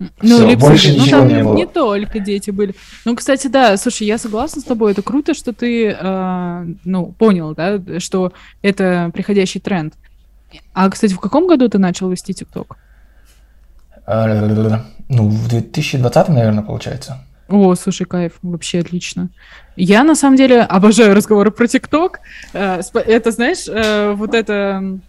Ну, Всё, липсинги. больше ну, там не не, было. не только дети были. Ну, кстати, да, слушай, я согласна с тобой. Это круто, что ты, э, ну, понял, да, что это приходящий тренд. А, кстати, в каком году ты начал вести ТикТок? Э, Ну, в 2020, наверное, получается. О, слушай, кайф, вообще отлично. Я, на самом деле, обожаю разговоры про ТикТок. Э, Это, знаешь, э, вот эта м,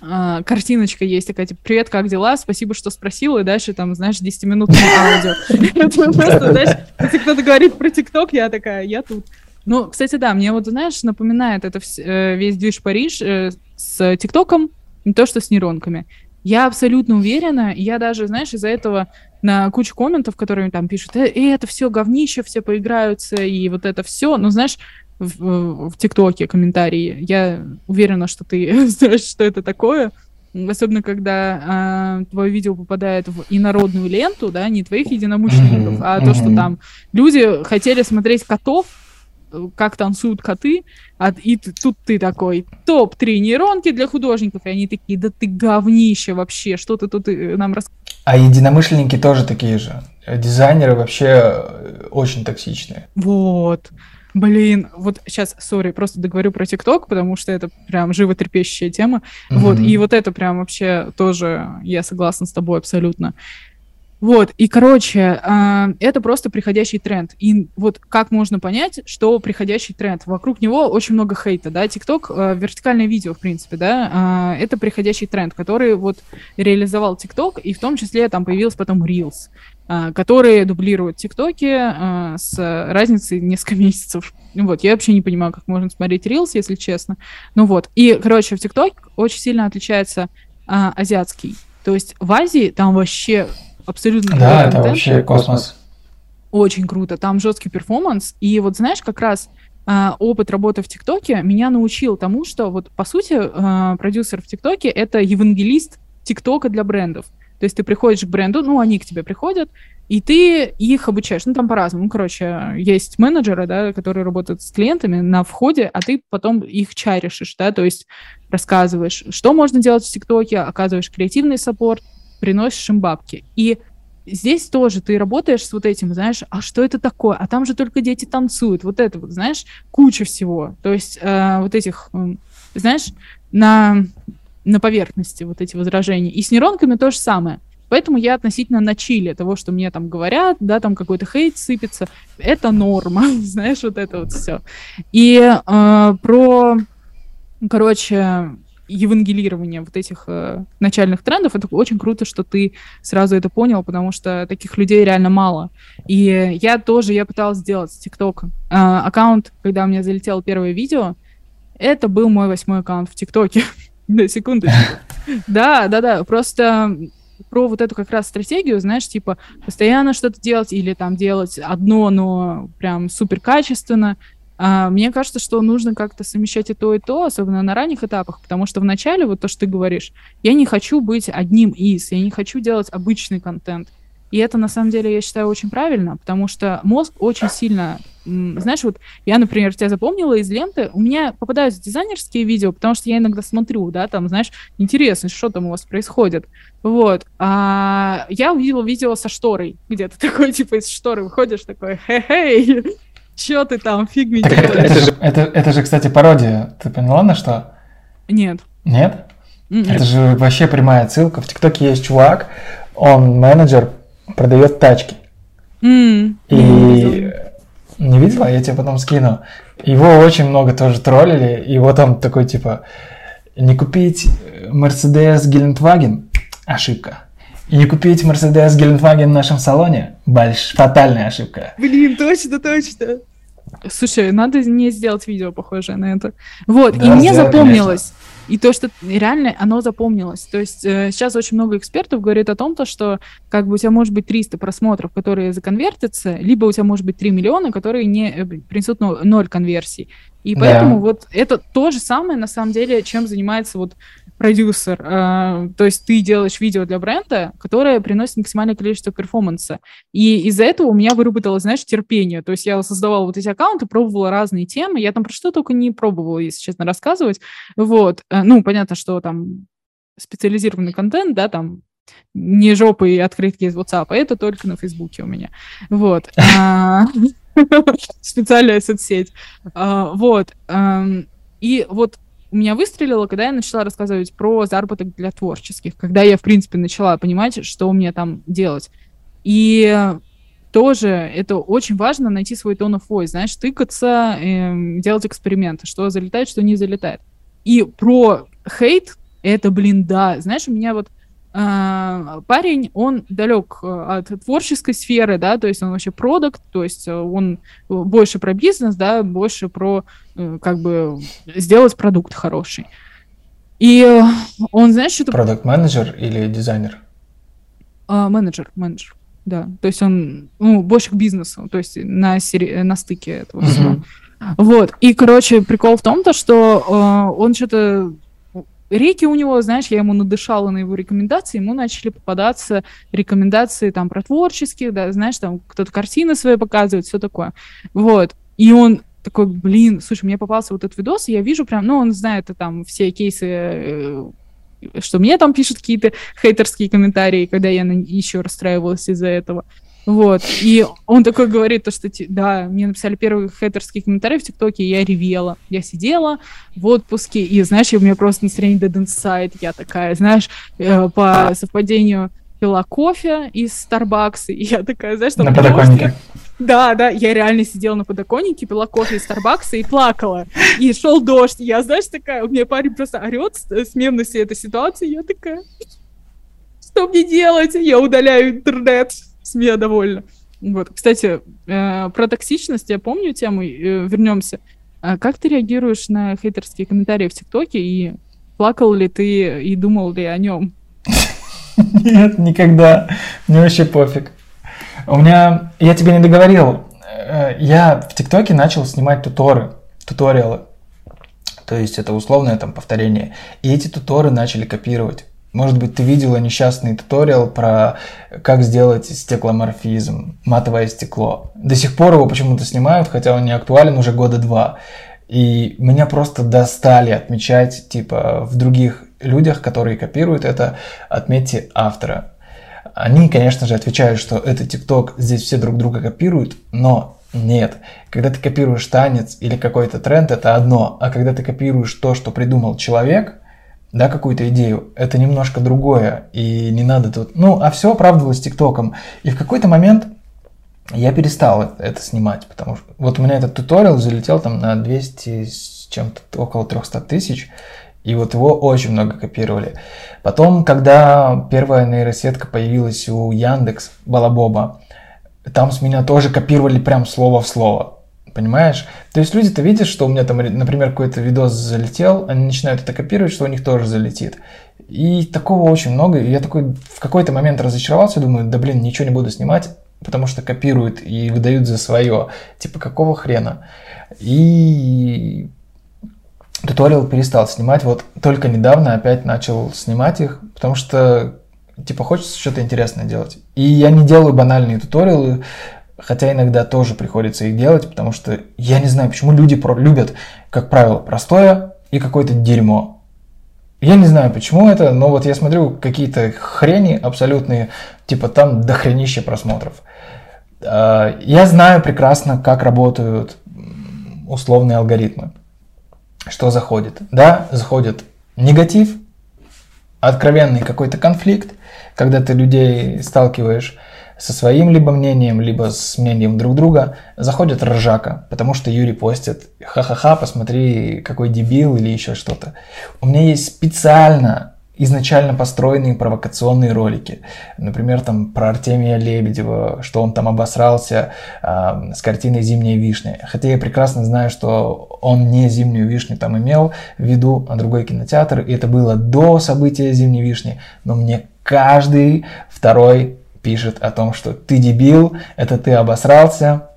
а, картиночка есть такая, типа, привет, как дела? Спасибо, что спросил, и дальше там, знаешь, 10-минутное аудио. Это просто, знаешь, если кто-то говорит про ТикТок, я такая, я тут. Ну, кстати, да, мне вот, знаешь, напоминает это весь движ Париж с ТикТоком, не то, что с нейронками. Я абсолютно уверена, я даже, знаешь, из-за этого на кучу комментов, которые там пишут, э, э, это все говнище, все поиграются, и вот это все. Ну, знаешь, в, ТикТоке комментарии, я уверена, что ты знаешь, что это такое. Особенно, когда а, твое видео попадает в инородную ленту, да, не твоих единомышленников, а то, что там люди хотели смотреть котов, э, как танцуют коты, а, и тут ты такой, топ-3 нейронки для художников, и они такие, да ты говнище вообще, что ты тут э, нам рас... А единомышленники тоже такие же. Дизайнеры вообще э, очень токсичные. Вот. Блин, вот сейчас, сори, просто договорю про ТикТок, потому что это прям животрепещущая тема. Вот, Мгм. и вот это прям вообще тоже, я согласна с тобой абсолютно. Вот, и, короче, а, это просто приходящий тренд. И вот как можно понять, что приходящий тренд? Вокруг него очень много хейта, да, ТикТок, э, вертикальное видео, в принципе, да, а, это приходящий тренд, который вот реализовал ТикТок, и в том числе там появился потом Reels, а, которые дублируют TikTok и а, с разницей несколько месяцев. Вот, я вообще не понимаю, как можно смотреть Reels, если честно. Ну вот, и, короче, в TikTok очень сильно отличается а, азиатский. То есть в Азии там вообще абсолютно Да, это контент. вообще космос. Очень круто. Там жесткий перформанс. И вот знаешь, как раз а, опыт работы в TikTok е меня научил тому, что вот по сути а, продюсер в TikTok е это евангелист ТикТока для брендов. То есть ты приходишь к бренду, ну, они к тебе приходят, и ты их обучаешь. Ну, там по-разному. Ну, короче, есть менеджеры, да, которые работают с клиентами на входе, а ты потом их чаришишь, да, то есть рассказываешь, что можно делать в ТикТоке, оказываешь креативный саппорт, приносишь им бабки. И здесь тоже ты работаешь с вот этим, знаешь, а что это такое? А там же только дети танцуют. Вот это вот, знаешь, куча всего. То есть э, вот этих, м, знаешь, на, на поверхности вот эти возражения. И с нейронками то же самое. Поэтому я относительно на чиле того, что мне там говорят, да, там какой-то хейт сыпется, это норма, знаешь, вот это вот все. И э, про, короче, евангелирование вот этих э, начальных трендов, это очень круто, что ты сразу это понял, потому что таких людей реально мало. И я тоже, я пыталась сделать с ТикТока. Э, аккаунт, когда у меня залетело первое видео, это был мой восьмой аккаунт в ТикТоке. На секундочку. Да, да, да. Просто про вот эту как раз стратегию, знаешь, типа постоянно что-то делать или там делать одно, но прям супер качественно. А, мне кажется, что нужно как-то совмещать и то, и то, особенно на ранних этапах, потому что в начале, вот то, что ты говоришь, я не хочу быть одним из, я не хочу делать обычный контент. И это, на самом деле, я считаю очень правильно, потому что мозг очень сильно... Знаешь, вот я, например, тебя запомнила из ленты, у меня попадаются дизайнерские видео, потому что я иногда смотрю, да, там, знаешь, интересно, что там у вас происходит. Вот. А я увидела видео со шторой, где ты такой, типа, из шторы выходишь, такой, хе-хей, чё ты там, фигми Так это, это же, это, это же, кстати, пародия. Ты поняла на что? Нет. Нет? М-м. Это же вообще прямая отсылка. В ТикТоке есть чувак, он менеджер, продает тачки. М, И не видела. не видела, я тебе потом скину. Его очень много тоже троллили, и вот он такой типа, не купить Mercedes Гелендваген – ошибка. И не купить Mercedes Гелендваген в нашем салоне – больш... фатальная ошибка. Блин, точно, точно. Слушай, надо не сделать видео похожее на это. Вот, и Да, мне сделай, запомнилось. И то, что реально оно запомнилось. То есть э, сейчас очень много экспертов говорит о том, то, что как бы у тебя может быть 300 просмотров, которые законвертятся, либо у тебя может быть 3 миллиона, которые не э, принесут но- ноль конверсий. И поэтому да. вот это то же самое, на самом деле, чем занимается вот продюсер. Э, то есть ты делаешь видео для бренда, которое приносит максимальное количество перформанса. И из-за этого у меня выработалось, знаешь, терпение. То есть я создавала вот эти аккаунты, пробовала разные темы. Я там про что только не пробовала, если честно, рассказывать. Вот. Э, ну, понятно, что там специализированный контент, да, там не жопы и открытки из WhatsApp, а это только на Фейсбуке у меня. Вот. А, специальная соцсеть. А, вот. И вот у меня выстрелило, когда я начала рассказывать про заработок для творческих, когда я, в принципе, начала понимать, что мне там делать. И тоже это очень важно найти свой tone of voice, знаешь, тыкаться, э, делать эксперименты, что залетает, что не залетает. И про хейт, это, блин, да, знаешь, у меня вот парень, он далек э, от творческой сферы, да, то есть он вообще продукт, то есть э, он больше про бизнес, да, больше про э, как бы сделать продукт хороший. И он, знаешь, что-то... Продукт-менеджер или дизайнер? А, менеджер, менеджер, да. То есть он ну, больше к бизнесу, то есть на, сери... на стыке этого всего. Вот. И, короче, прикол в том, то, что э, он что-то реки у него, знаешь, я ему надышала на его рекомендации, ему начали попадаться рекомендации там про творческих, да, знаешь, там кто-то картины свои показывает, все такое. Вот. И он такой, блин, слушай, мне попался вот этот видос, и я вижу прям, ну, он знает там все кейсы, э, что мне там пишут какие-то хейтерские комментарии, когда я еще расстраивалась из-за этого. Вот. И он такой говорит, то, что, да, мне написали первый хейтерский комментарий в ТикТоке, и я ревела. Я сидела в отпуске, и, знаешь, у меня просто настроение dead inside. Я такая, знаешь, э, по совпадению пила кофе из Starbucks, и я такая, знаешь, там... На подоконнике. Да, да, я реально сидела на подоконнике, пила кофе из Старбакса и плакала. И шел дождь. Я, знаешь, такая, у меня парень просто орет с, этой ситуации. Я такая, что мне делать? Я удаляю интернет с меня довольна. Вот. Кстати, э, про токсичность я помню тему, э, вернемся. А как ты реагируешь на хейтерские комментарии в ТикТоке и плакал ли ты и думал ли о нем? Нет, никогда. Мне вообще пофиг. У меня, я тебе не договорил, э, я в ТикТоке начал снимать туторы, туториалы. То есть это условное там повторение. И эти туторы начали копировать. Может быть, ты видела несчастный туториал про как сделать стекломорфизм, матовое стекло. До сих пор его почему-то снимают, хотя он не актуален уже года два. И меня просто достали отмечать, типа, в других людях, которые копируют это, отметьте автора. Они, конечно же, отвечают, что это ТикТок, здесь все друг друга копируют, но нет. Когда ты копируешь танец или какой-то тренд, это одно. А когда ты копируешь то, что придумал человек, да, какую-то идею, это немножко другое, и не надо тут... Ну, а все оправдывалось ТикТоком. И в какой-то момент я перестал это снимать, потому что вот у меня этот туториал залетел там на 200 с чем-то, около 300 тысяч, и вот его очень много копировали. Потом, когда первая нейросетка появилась у Яндекс, Балабоба, там с меня тоже копировали прям слово в слово. Понимаешь? То есть люди-то видят, что у меня там, например, какой-то видос залетел, они начинают это копировать, что у них тоже залетит. И такого очень много. И я такой в какой-то момент разочаровался, думаю, да блин, ничего не буду снимать, потому что копируют и выдают за свое. Типа, какого хрена? И туториал перестал снимать. Вот только недавно опять начал снимать их, потому что типа хочется что-то интересное делать. И я не делаю банальные туториалы, Хотя иногда тоже приходится их делать, потому что я не знаю, почему люди про любят, как правило, простое и какое-то дерьмо. Я не знаю, почему это, но вот я смотрю какие-то хрени абсолютные, типа там дохренище просмотров. А, я знаю прекрасно, как работают условные алгоритмы. Что заходит? Да, заходит негатив, откровенный какой-то конфликт, когда ты людей сталкиваешь со своим либо мнением, либо с мнением друг друга, заходит ржака, потому что Юрий постит «Ха-ха-ха, посмотри, какой дебил» или еще что-то. У меня есть специально изначально построенные провокационные ролики. Например, там про Артемия Лебедева, что он там обосрался э, с картиной «Зимняя вишня». Хотя я прекрасно знаю, что он не «Зимнюю вишню» там имел в виду, а другой кинотеатр, и это было до события «Зимней вишни», но мне каждый второй пишет о том, что ты дебил, это ты обосрался,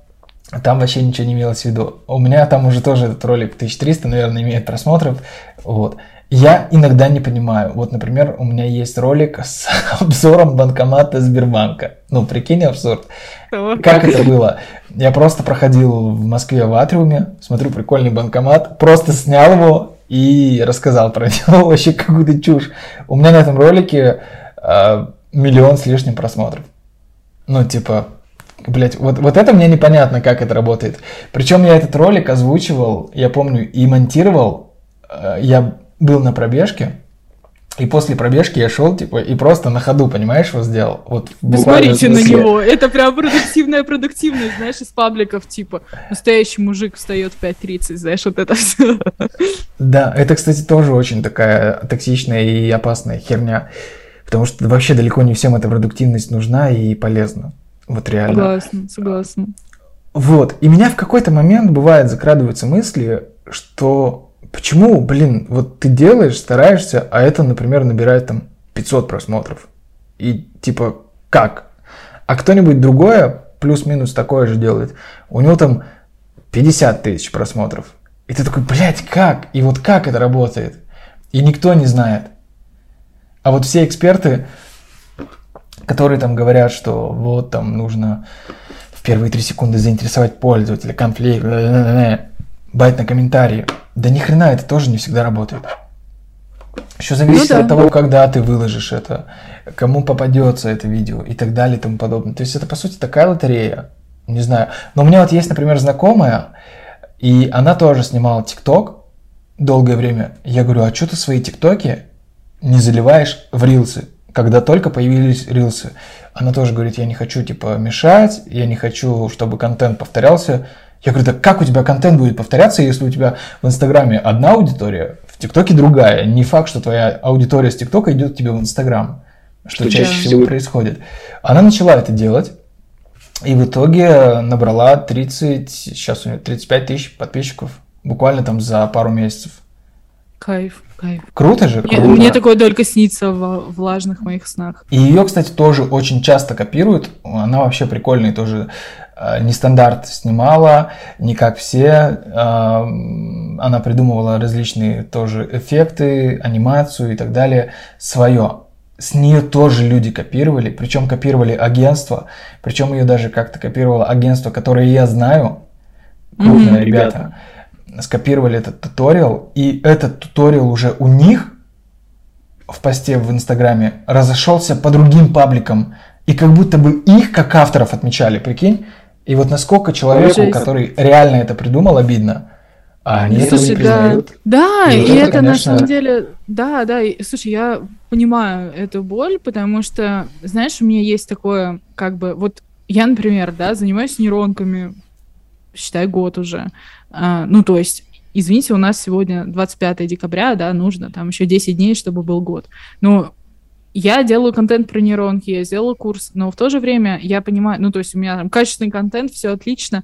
там вообще ничего не имелось в виду. У меня там уже тоже этот ролик 1300, наверное, имеет просмотров. Вот. Я иногда не понимаю. Вот, например, у меня есть ролик с обзором банкомата Сбербанка. Ну, прикинь, абсурд. Как это было? Я просто проходил в Москве в Атриуме, смотрю прикольный банкомат, просто снял его и рассказал про него вообще какую-то чушь. У меня на этом ролике э, миллион с лишним просмотров. Ну, типа, Блять, вот, вот это мне непонятно, как это работает. Причем я этот ролик озвучивал, я помню, и монтировал. Э, я был на пробежке, и после пробежки я шел, типа, и просто на ходу, понимаешь, его сделал. Вот Посмотрите на него, это прям продуктивная продуктивность, знаешь, из пабликов, типа, настоящий мужик встает в 5.30, знаешь, вот это все. Да, это, кстати, тоже очень такая токсичная и опасная херня, потому что вообще далеко не всем эта продуктивность нужна и полезна. Вот реально. Согласна, согласна. Вот, и меня в какой-то момент бывает закрадываются мысли, что почему, блин, вот ты делаешь, стараешься, а это, например, набирает там 500 просмотров. И типа, как? А кто-нибудь другое плюс-минус такое же делает. У него там 50 тысяч просмотров. И ты такой, блядь, как? И вот как это работает? И никто не знает. А вот все эксперты, которые там говорят, что вот там нужно в первые три секунды заинтересовать пользователя, конфликт, байт на комментарии. Да ни хрена, это тоже не всегда работает. Еще зависит ну, да. от того, когда ты выложишь это, кому попадется это видео и так далее и тому подобное. То есть это, по сути, такая лотерея. Не знаю. Но у меня вот есть, например, знакомая, и она тоже снимала ТикТок долгое время. Я говорю, а что ты свои ТикТоки не заливаешь в рилсы? когда только появились рилсы. Она тоже говорит, я не хочу, типа, мешать, я не хочу, чтобы контент повторялся. Я говорю, так как у тебя контент будет повторяться, если у тебя в Инстаграме одна аудитория, в ТикТоке другая? Не факт, что твоя аудитория с ТикТока идет к тебе в Инстаграм, что, что чаще да. всего происходит. Она начала это делать, и в итоге набрала 30, сейчас у нее 35 тысяч подписчиков, буквально там за пару месяцев. Кайф, кайф. Круто же, круто. Мне, мне такое только снится в влажных моих снах. И ее, кстати, тоже очень часто копируют. Она вообще прикольный тоже э, нестандарт снимала, не как все. Э, она придумывала различные тоже эффекты, анимацию и так далее. Свое. С нее тоже люди копировали, причем копировали агентство, причем ее даже как-то копировало агентство, которое я знаю, крупные mm-hmm, ребята. ребята скопировали этот туториал, и этот туториал уже у них в посте в Инстаграме разошелся по другим пабликам, и как будто бы их как авторов отмечали, прикинь? И вот насколько человеку, Жесть. который реально это придумал, обидно. А они слушай, этого не признают. Да, да и, и это, это конечно... на самом деле, да, да. И, слушай, я понимаю эту боль, потому что, знаешь, у меня есть такое, как бы, вот я, например, да, занимаюсь нейронками, считай, год уже. А, ну, то есть, извините, у нас сегодня 25 декабря, да, нужно там еще 10 дней, чтобы был год. Но я делаю контент про нейронки, я сделала курс, но в то же время я понимаю, ну, то есть у меня там качественный контент, все отлично,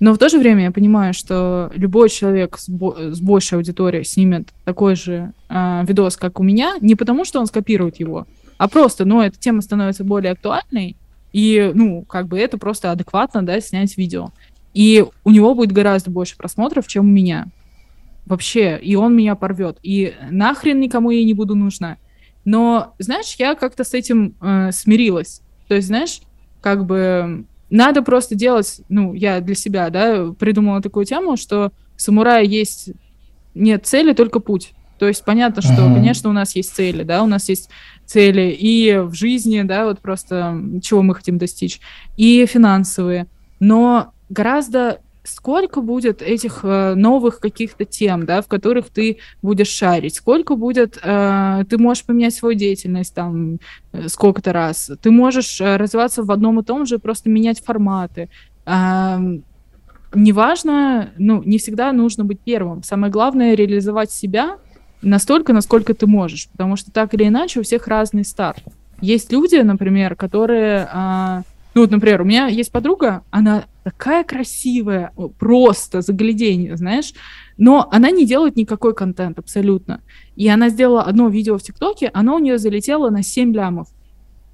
но в то же время я понимаю, что любой человек с, бо- с большей аудиторией снимет такой же э, видос, как у меня, не потому что он скопирует его, а просто, ну, эта тема становится более актуальной, и, ну, как бы это просто адекватно, да, снять видео. И у него будет гораздо больше просмотров, чем у меня. Вообще. И он меня порвет. И нахрен никому я не буду нужна. Но, знаешь, я как-то с этим э, смирилась. То есть, знаешь, как бы надо просто делать, ну, я для себя, да, придумала такую тему, что самурая есть нет цели, только путь. То есть понятно, что, uh-huh. конечно, у нас есть цели, да, у нас есть цели и в жизни, да, вот просто чего мы хотим достичь, и финансовые. Но гораздо сколько будет этих э, новых каких-то тем, да, в которых ты будешь шарить, сколько будет, э, ты можешь поменять свою деятельность там э, сколько-то раз, ты можешь э, развиваться в одном и том же, просто менять форматы. Э, неважно, ну, не всегда нужно быть первым. Самое главное реализовать себя настолько, насколько ты можешь, потому что так или иначе у всех разный старт. Есть люди, например, которые... Э, ну вот, например, у меня есть подруга, она такая красивая, просто загляденье, знаешь, но она не делает никакой контент абсолютно. И она сделала одно видео в ТикТоке, оно у нее залетело на 7 лямов.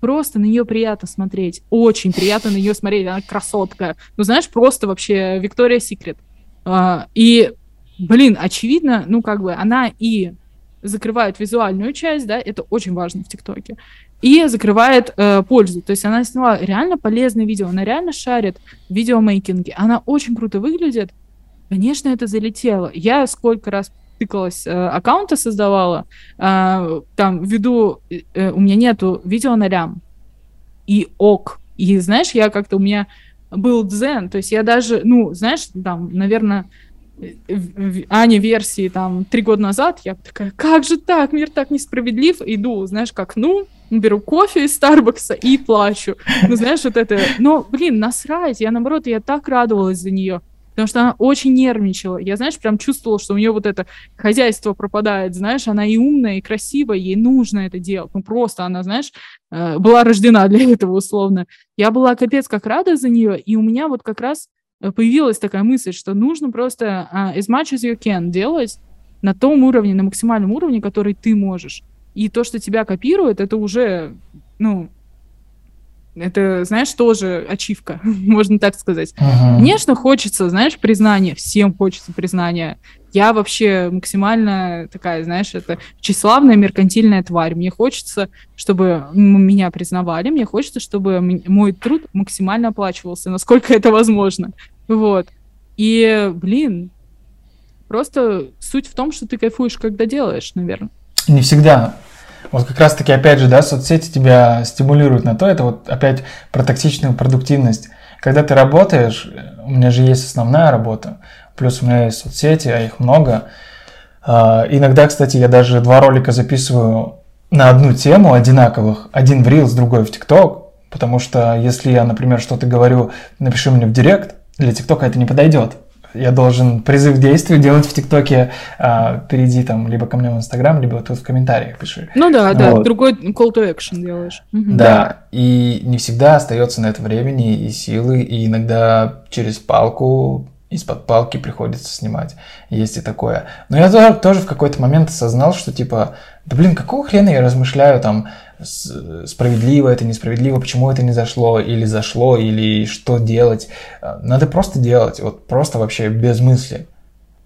просто на нее приятно смотреть. Очень приятно на нее смотреть. Она красотка. Ну, знаешь, просто вообще Виктория Секрет. А, и, блин, очевидно, ну, как бы она и закрывает визуальную часть, да, это очень важно в ТикТоке, и закрывает э, пользу. То есть она сняла реально полезное видео, она реально шарит в видеомейкинге, она очень круто выглядит. Конечно, это залетело. Я сколько раз тыкалась, э, аккаунты создавала, э, там, введу, э, у меня нету видео на лям, и ок. И знаешь, я как-то, у меня был дзен, то есть я даже, ну, знаешь, там, наверное, Ани версии там три года назад, я такая, как же так, мир так несправедлив, иду, знаешь, как, ну, беру кофе из Старбакса и плачу. Ну, знаешь, вот это, но, блин, насрать, я, наоборот, я так радовалась за нее потому что она очень нервничала. Я, знаешь, прям чувствовала, что у нее вот это хозяйство пропадает, знаешь, она и умная, и красивая, ей нужно это делать. Ну, просто она, знаешь, э, была рождена для этого, условно. Я была капец как рада за нее, и у меня вот как раз э, появилась такая мысль, что нужно просто uh, as much as you can делать на том уровне, на максимальном уровне, который ты можешь. И то, что тебя копирует, это уже, ну, это, знаешь, тоже ачивка, можно так сказать. Uh-huh. Конечно, хочется, знаешь, признания, всем хочется признания. Я вообще максимально такая, знаешь, это тщеславная меркантильная тварь. Мне хочется, чтобы меня признавали, мне хочется, чтобы мой труд максимально оплачивался, насколько это возможно. Вот. И, блин, просто суть в том, что ты кайфуешь, когда делаешь, наверное. Не всегда. Вот как раз-таки, опять же, да, соцсети тебя стимулируют на то, это вот опять про токсичную продуктивность. Когда ты работаешь, у меня же есть основная работа, плюс у меня есть соцсети, а их много. А, иногда, кстати, я даже два ролика записываю на одну тему одинаковых, один в Reels, другой в TikTok, потому что если я, например, что-то говорю, напиши мне в Директ, для ТикТока это не подойдет я должен призыв к действию делать в ТикТоке, а, перейди там либо ко мне в Инстаграм, либо тут в комментариях пиши. Ну да, вот. да, другой call to action делаешь. Да, и не всегда остается на это времени и силы, и иногда через палку из-под палки приходится снимать. Есть и такое. Но я тоже, тоже в какой-то момент осознал, что типа, да блин, какого хрена я размышляю там, справедливо это, несправедливо, почему это не зашло, или зашло, или что делать. А, надо просто делать, вот просто вообще без мысли.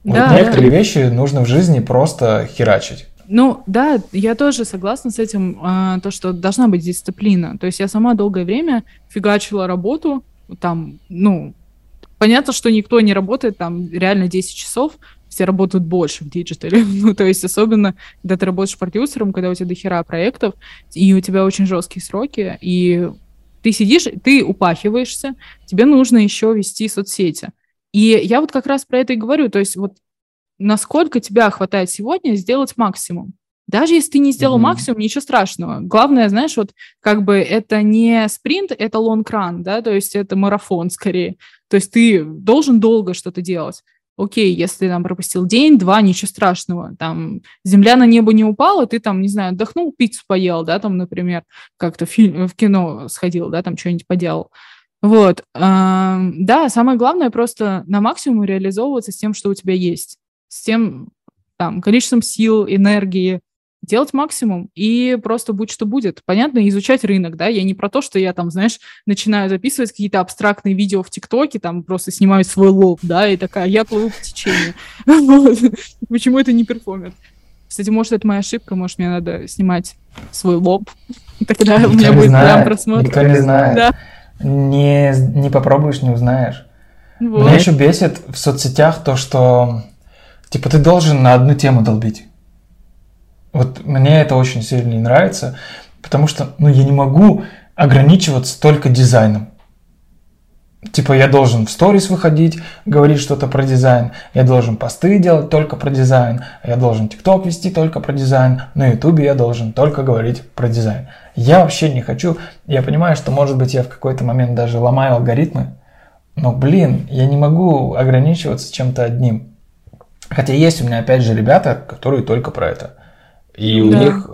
Да, вот некоторые да. вещи нужно в жизни просто херачить. Ну да, я тоже согласна с этим, а, то, что должна быть дисциплина. То есть я сама долгое время фигачила работу, там, ну, понятно, что никто не работает там реально 10 часов, все работают больше в digital е. ну, то есть особенно, когда ты работаешь продюсером, когда у тебя дохера проектов, и у тебя очень жесткие сроки, и ты сидишь, ты упахиваешься, тебе нужно еще вести соцсети. И я вот как раз про это и говорю, то есть вот насколько тебя хватает сегодня сделать максимум. Даже если ты не сделал mm-hmm. максимум, ничего страшного. Главное, знаешь, вот как бы это не спринт, это лонг-ран, да, то есть это марафон скорее. То есть ты должен долго что-то делать окей, если там пропустил день, два, ничего страшного, там земля на небо не упала, ты там, не знаю, отдохнул, пиццу поел, да, там, например, как-то в, в кино сходил, да, там что-нибудь поделал. Вот, да, самое главное просто на максимум реализовываться с тем, что у тебя есть, с тем там количеством сил, энергии, делать максимум и просто будь что будет. Понятно, изучать рынок, да, я не про то, что я там, знаешь, начинаю записывать какие-то абстрактные видео в TikTok е, там просто снимаю свой лоб, да, и такая, я плыву по течению. Почему это не перформит? Кстати, может, это моя ошибка, может, мне надо снимать свой лоб, тогда у меня будет прям просмотр. Никто не знает. Не, не попробуешь, не узнаешь. Меня еще бесит в соцсетях то, что типа ты должен на одну тему долбить. Вот мне это очень сильно не нравится, потому что ну, я не могу ограничиваться только дизайном. Типа я должен в сторис выходить, говорить что-то про дизайн, я должен посты делать только про дизайн, я должен тикток вести только про дизайн, на ютубе я должен только говорить про дизайн. Я вообще не хочу, я понимаю, что может быть я в какой-то момент даже ломаю алгоритмы, но блин, я не могу ограничиваться чем-то одним. Хотя есть у меня опять же ребята, которые только про это. И у да. них,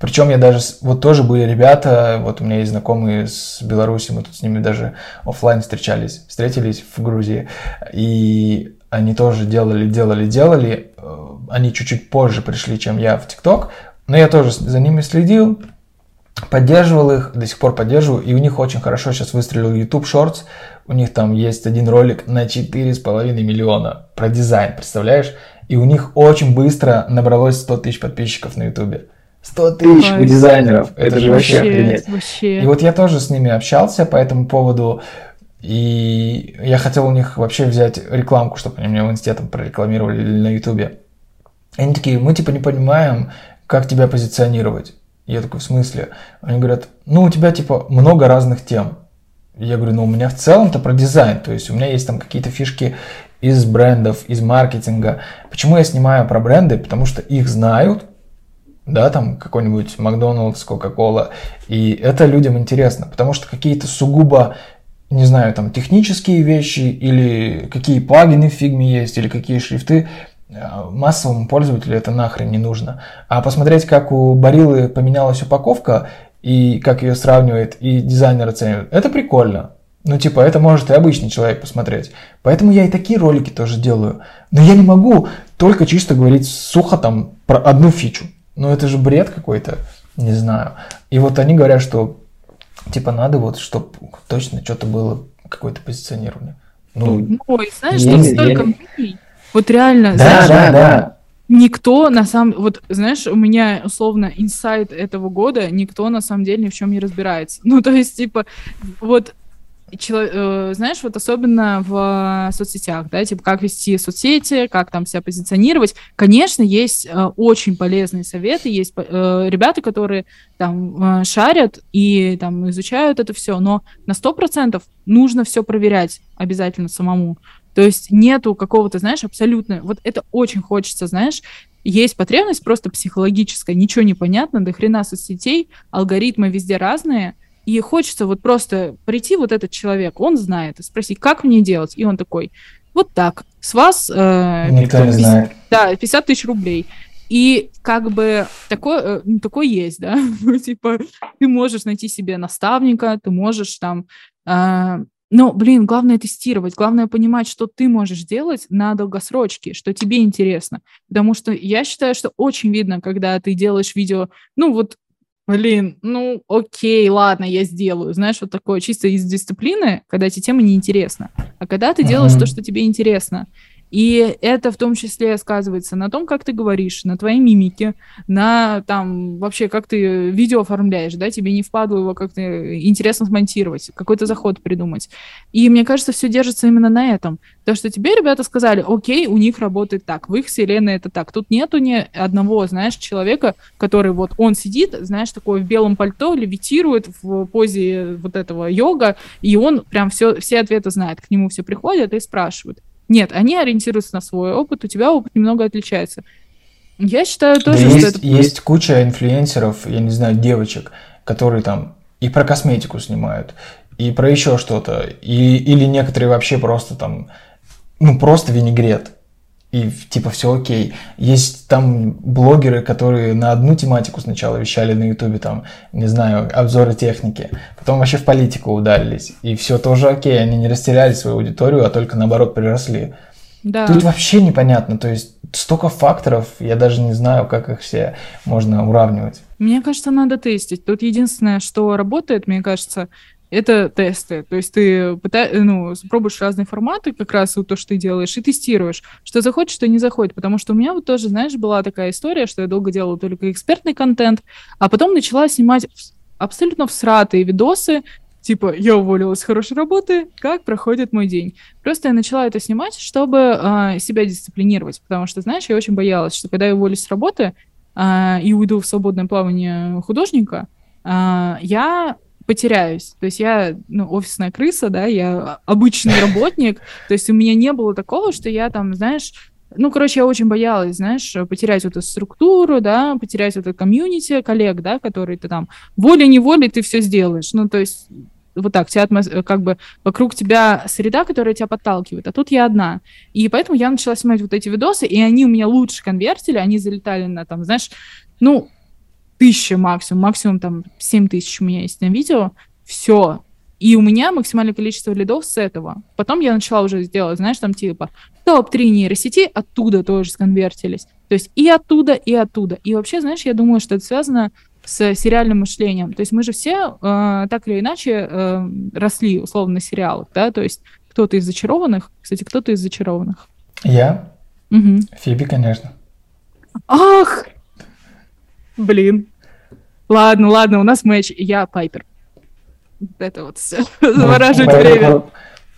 причем я даже, вот тоже были ребята, вот у меня есть знакомые с Беларуси, мы тут с ними даже офлайн встречались, встретились в Грузии, и они тоже делали, делали, делали, они чуть-чуть позже пришли, чем я в ТикТок, но я тоже за ними следил, поддерживал их, до сих пор поддерживаю, и у них очень хорошо сейчас выстрелил YouTube Shorts. У них там есть один ролик на 4,5 миллиона про дизайн, представляешь? И у них очень быстро набралось 100 тысяч подписчиков на YouTube. 100 тысяч у дизайнеров. Это, это же вообще охренеть. Вообще. И вот я тоже с ними общался по этому поводу. И я хотел у них вообще взять рекламку, чтобы они меня в инсте там прорекламировали или на ютубе. Они такие, мы типа не понимаем, как тебя позиционировать. Я такой, в смысле? Они говорят, ну у тебя типа много разных тем. Я говорю, ну у меня в целом-то про дизайн, то есть у меня есть там какие-то фишки из брендов, из маркетинга. Почему я снимаю про бренды? Потому что их знают, да, там какой-нибудь Макдоналдс, Кока-Кола, и это людям интересно, потому что какие-то сугубо не знаю, там технические вещи или какие плагины в фигме есть, или какие шрифты, э, массовому пользователю это нахрен не нужно. А посмотреть, как у Барилы поменялась упаковка, и как ее сравнивает, и дизайнер оценивает, это прикольно. Ну, типа, это может и обычный человек посмотреть. Поэтому я и такие ролики тоже делаю. Но я не могу только чисто говорить сухо там про одну фичу. Ну, это же бред какой-то, не знаю. И вот они говорят, что Типа надо вот, чтобы точно что-то было, какое-то позиционирование. Ну, Ой, знаешь, тут столько мнений. Вот реально, да, знаешь, да, да. никто на самом... Вот, знаешь, у меня, условно, инсайт этого года, никто на самом деле ни в чем не разбирается. Ну, то есть, типа, вот Чело, э, знаешь, вот особенно в соцсетях, да, типа как вести соцсети, как там себя позиционировать. Конечно, есть э, очень полезные советы, есть э, ребята, которые там э, шарят и там изучают это все, но на сто процентов нужно все проверять обязательно самому. То есть нету какого-то, знаешь, абсолютно... Вот это очень хочется, знаешь, есть потребность просто психологическая, ничего не понятно, до хрена соцсетей, алгоритмы везде разные — и хочется вот просто прийти вот этот человек, он знает, и спросить, как мне делать? И он такой, вот так, с вас... Э, Никто 50, не знает. Да, 50 тысяч рублей. И как бы такой, э, ну, такой есть, да, ну, типа, ты можешь найти себе наставника, ты можешь там... Э, но, блин, главное тестировать, главное понимать, что ты можешь делать на долгосрочке, что тебе интересно. Потому что я считаю, что очень видно, когда ты делаешь видео, ну вот блин, ну окей, ладно, я сделаю. Знаешь, вот такое чисто из дисциплины, когда эти темы неинтересны. А когда ты делаешь mm-hmm. то, что тебе интересно, и это в том числе сказывается на том, как ты говоришь, на твоей мимике, на там вообще, как ты видео оформляешь, да, тебе не впадло его как-то интересно смонтировать, какой-то заход придумать. И мне кажется, все держится именно на этом. То, что тебе ребята сказали, окей, у них работает так, в их вселенной это так. Тут нету ни одного, знаешь, человека, который вот он сидит, знаешь, такой в белом пальто, левитирует в позе вот этого йога, и он прям все, все ответы знает. К нему все приходят и спрашивают. Нет, они ориентируются на свой опыт, у тебя опыт немного отличается. Я считаю тоже, да что есть, это... Есть куча инфлюенсеров, я не знаю, девочек, которые там и про косметику снимают, и про еще что-то, и, или некоторые вообще просто там, ну просто винегрет и типа все окей. Есть там блогеры, которые на одну тематику сначала вещали на ютубе, там, не знаю, обзоры техники, потом вообще в политику ударились, и все тоже окей, они не растеряли свою аудиторию, а только наоборот приросли. Да. Тут вообще непонятно, то есть столько факторов, я даже не знаю, как их все можно уравнивать. Мне кажется, надо тестить. Тут единственное, что работает, мне кажется, это тесты. То есть ты пыта... ну, пробуешь разные форматы, как раз вот то, что ты делаешь, и тестируешь, что заходит, что не заходит. Потому что у меня вот тоже, знаешь, была такая история, что я долго делала только экспертный контент, а потом начала снимать абсолютно всратые видосы, типа, я уволилась с хорошей работы, как проходит мой день. Просто я начала это снимать, чтобы э, себя дисциплинировать, потому что, знаешь, я очень боялась, что когда я уволюсь с работы э, и уйду в свободное плавание художника, э, я потеряюсь. То есть я, ну, офисная крыса, да, я обычный работник, то есть у меня не было такого, что я там, знаешь, ну, короче, я очень боялась, знаешь, потерять эту структуру, да, потерять это комьюнити коллег, да, которые ты там волей-неволей ты все сделаешь. Ну, то есть вот так, тебя атмос... как бы вокруг тебя среда, которая тебя подталкивает, а тут я одна. И поэтому я начала снимать вот эти видосы, и они у меня лучше конвертили, они залетали на там, знаешь, ну, тысяча максимум, максимум там 7 тысяч у меня есть на видео, все. И у меня максимальное количество лидов с этого. Потом я начала уже делать, знаешь, там типа топ-3 нейросети оттуда тоже сконвертились. То есть и оттуда, и оттуда. И вообще, знаешь, я думаю, что это связано с сериальным мышлением. То есть мы же все э, так или иначе э, росли условно на сериалах, да, то есть кто-то из зачарованных, кстати, кто-то из зачарованных. Я? Угу. Фиби, конечно. Ах! Блин. Ладно, ладно, у нас матч. Я Пайпер. Это вот все. Завораживает время.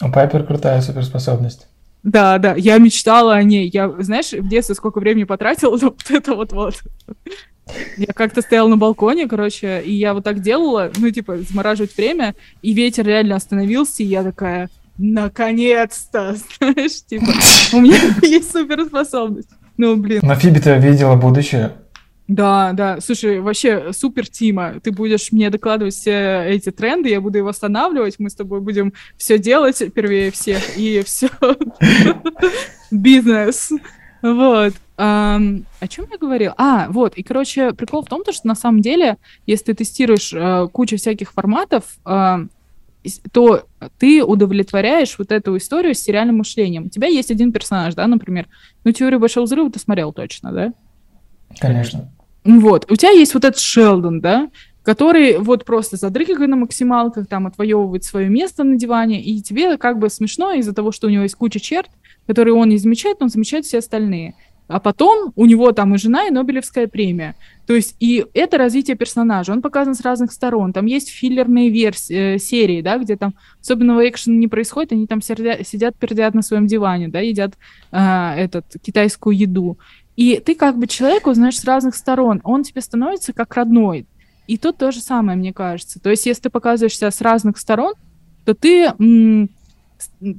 У Пайпер крутая суперспособность. Да, да, я мечтала о ней. Я, знаешь, в детстве сколько времени потратила на вот это вот-вот. Я как-то стояла на балконе, короче, и я вот так делала, ну, типа, замораживать время, и ветер реально остановился, и я такая, наконец-то, знаешь, типа, у меня есть суперспособность. Ну, блин. На Фиби ты видела будущее. Да, да. Слушай, вообще супер, Тима. Ты будешь мне докладывать все эти тренды, я буду их восстанавливать, мы с тобой будем все делать первее всех, и все. Бизнес. Вот. о чем я говорил? А, вот. И, короче, прикол в том, что на самом деле, если ты тестируешь э, кучу всяких форматов, э, то ты удовлетворяешь вот эту историю с сериальным мышлением. У тебя есть один персонаж, да, например. Ну, теорию большого взрыва ты смотрел точно, да? Конечно. Вот. У тебя есть вот этот Шелдон, да, который вот просто задрыгивает на максималках, там, отвоевывает свое место на диване, и тебе как бы смешно из-за того, что у него есть куча черт, которые он не замечает, но он замечает все остальные. А потом у него там и жена, и Нобелевская премия. То есть и это развитие персонажа. Он показан с разных сторон. Там есть филлерные версии, э, серии, да, где там особенного экшена не происходит, они там сидят, сидят пердят на своем диване, да, едят э, этот, китайскую еду. И ты как бы человека узнаешь с разных сторон. Он тебе становится как родной. И тут то же самое, мне кажется. То есть, если ты показываешься с разных сторон, то ты,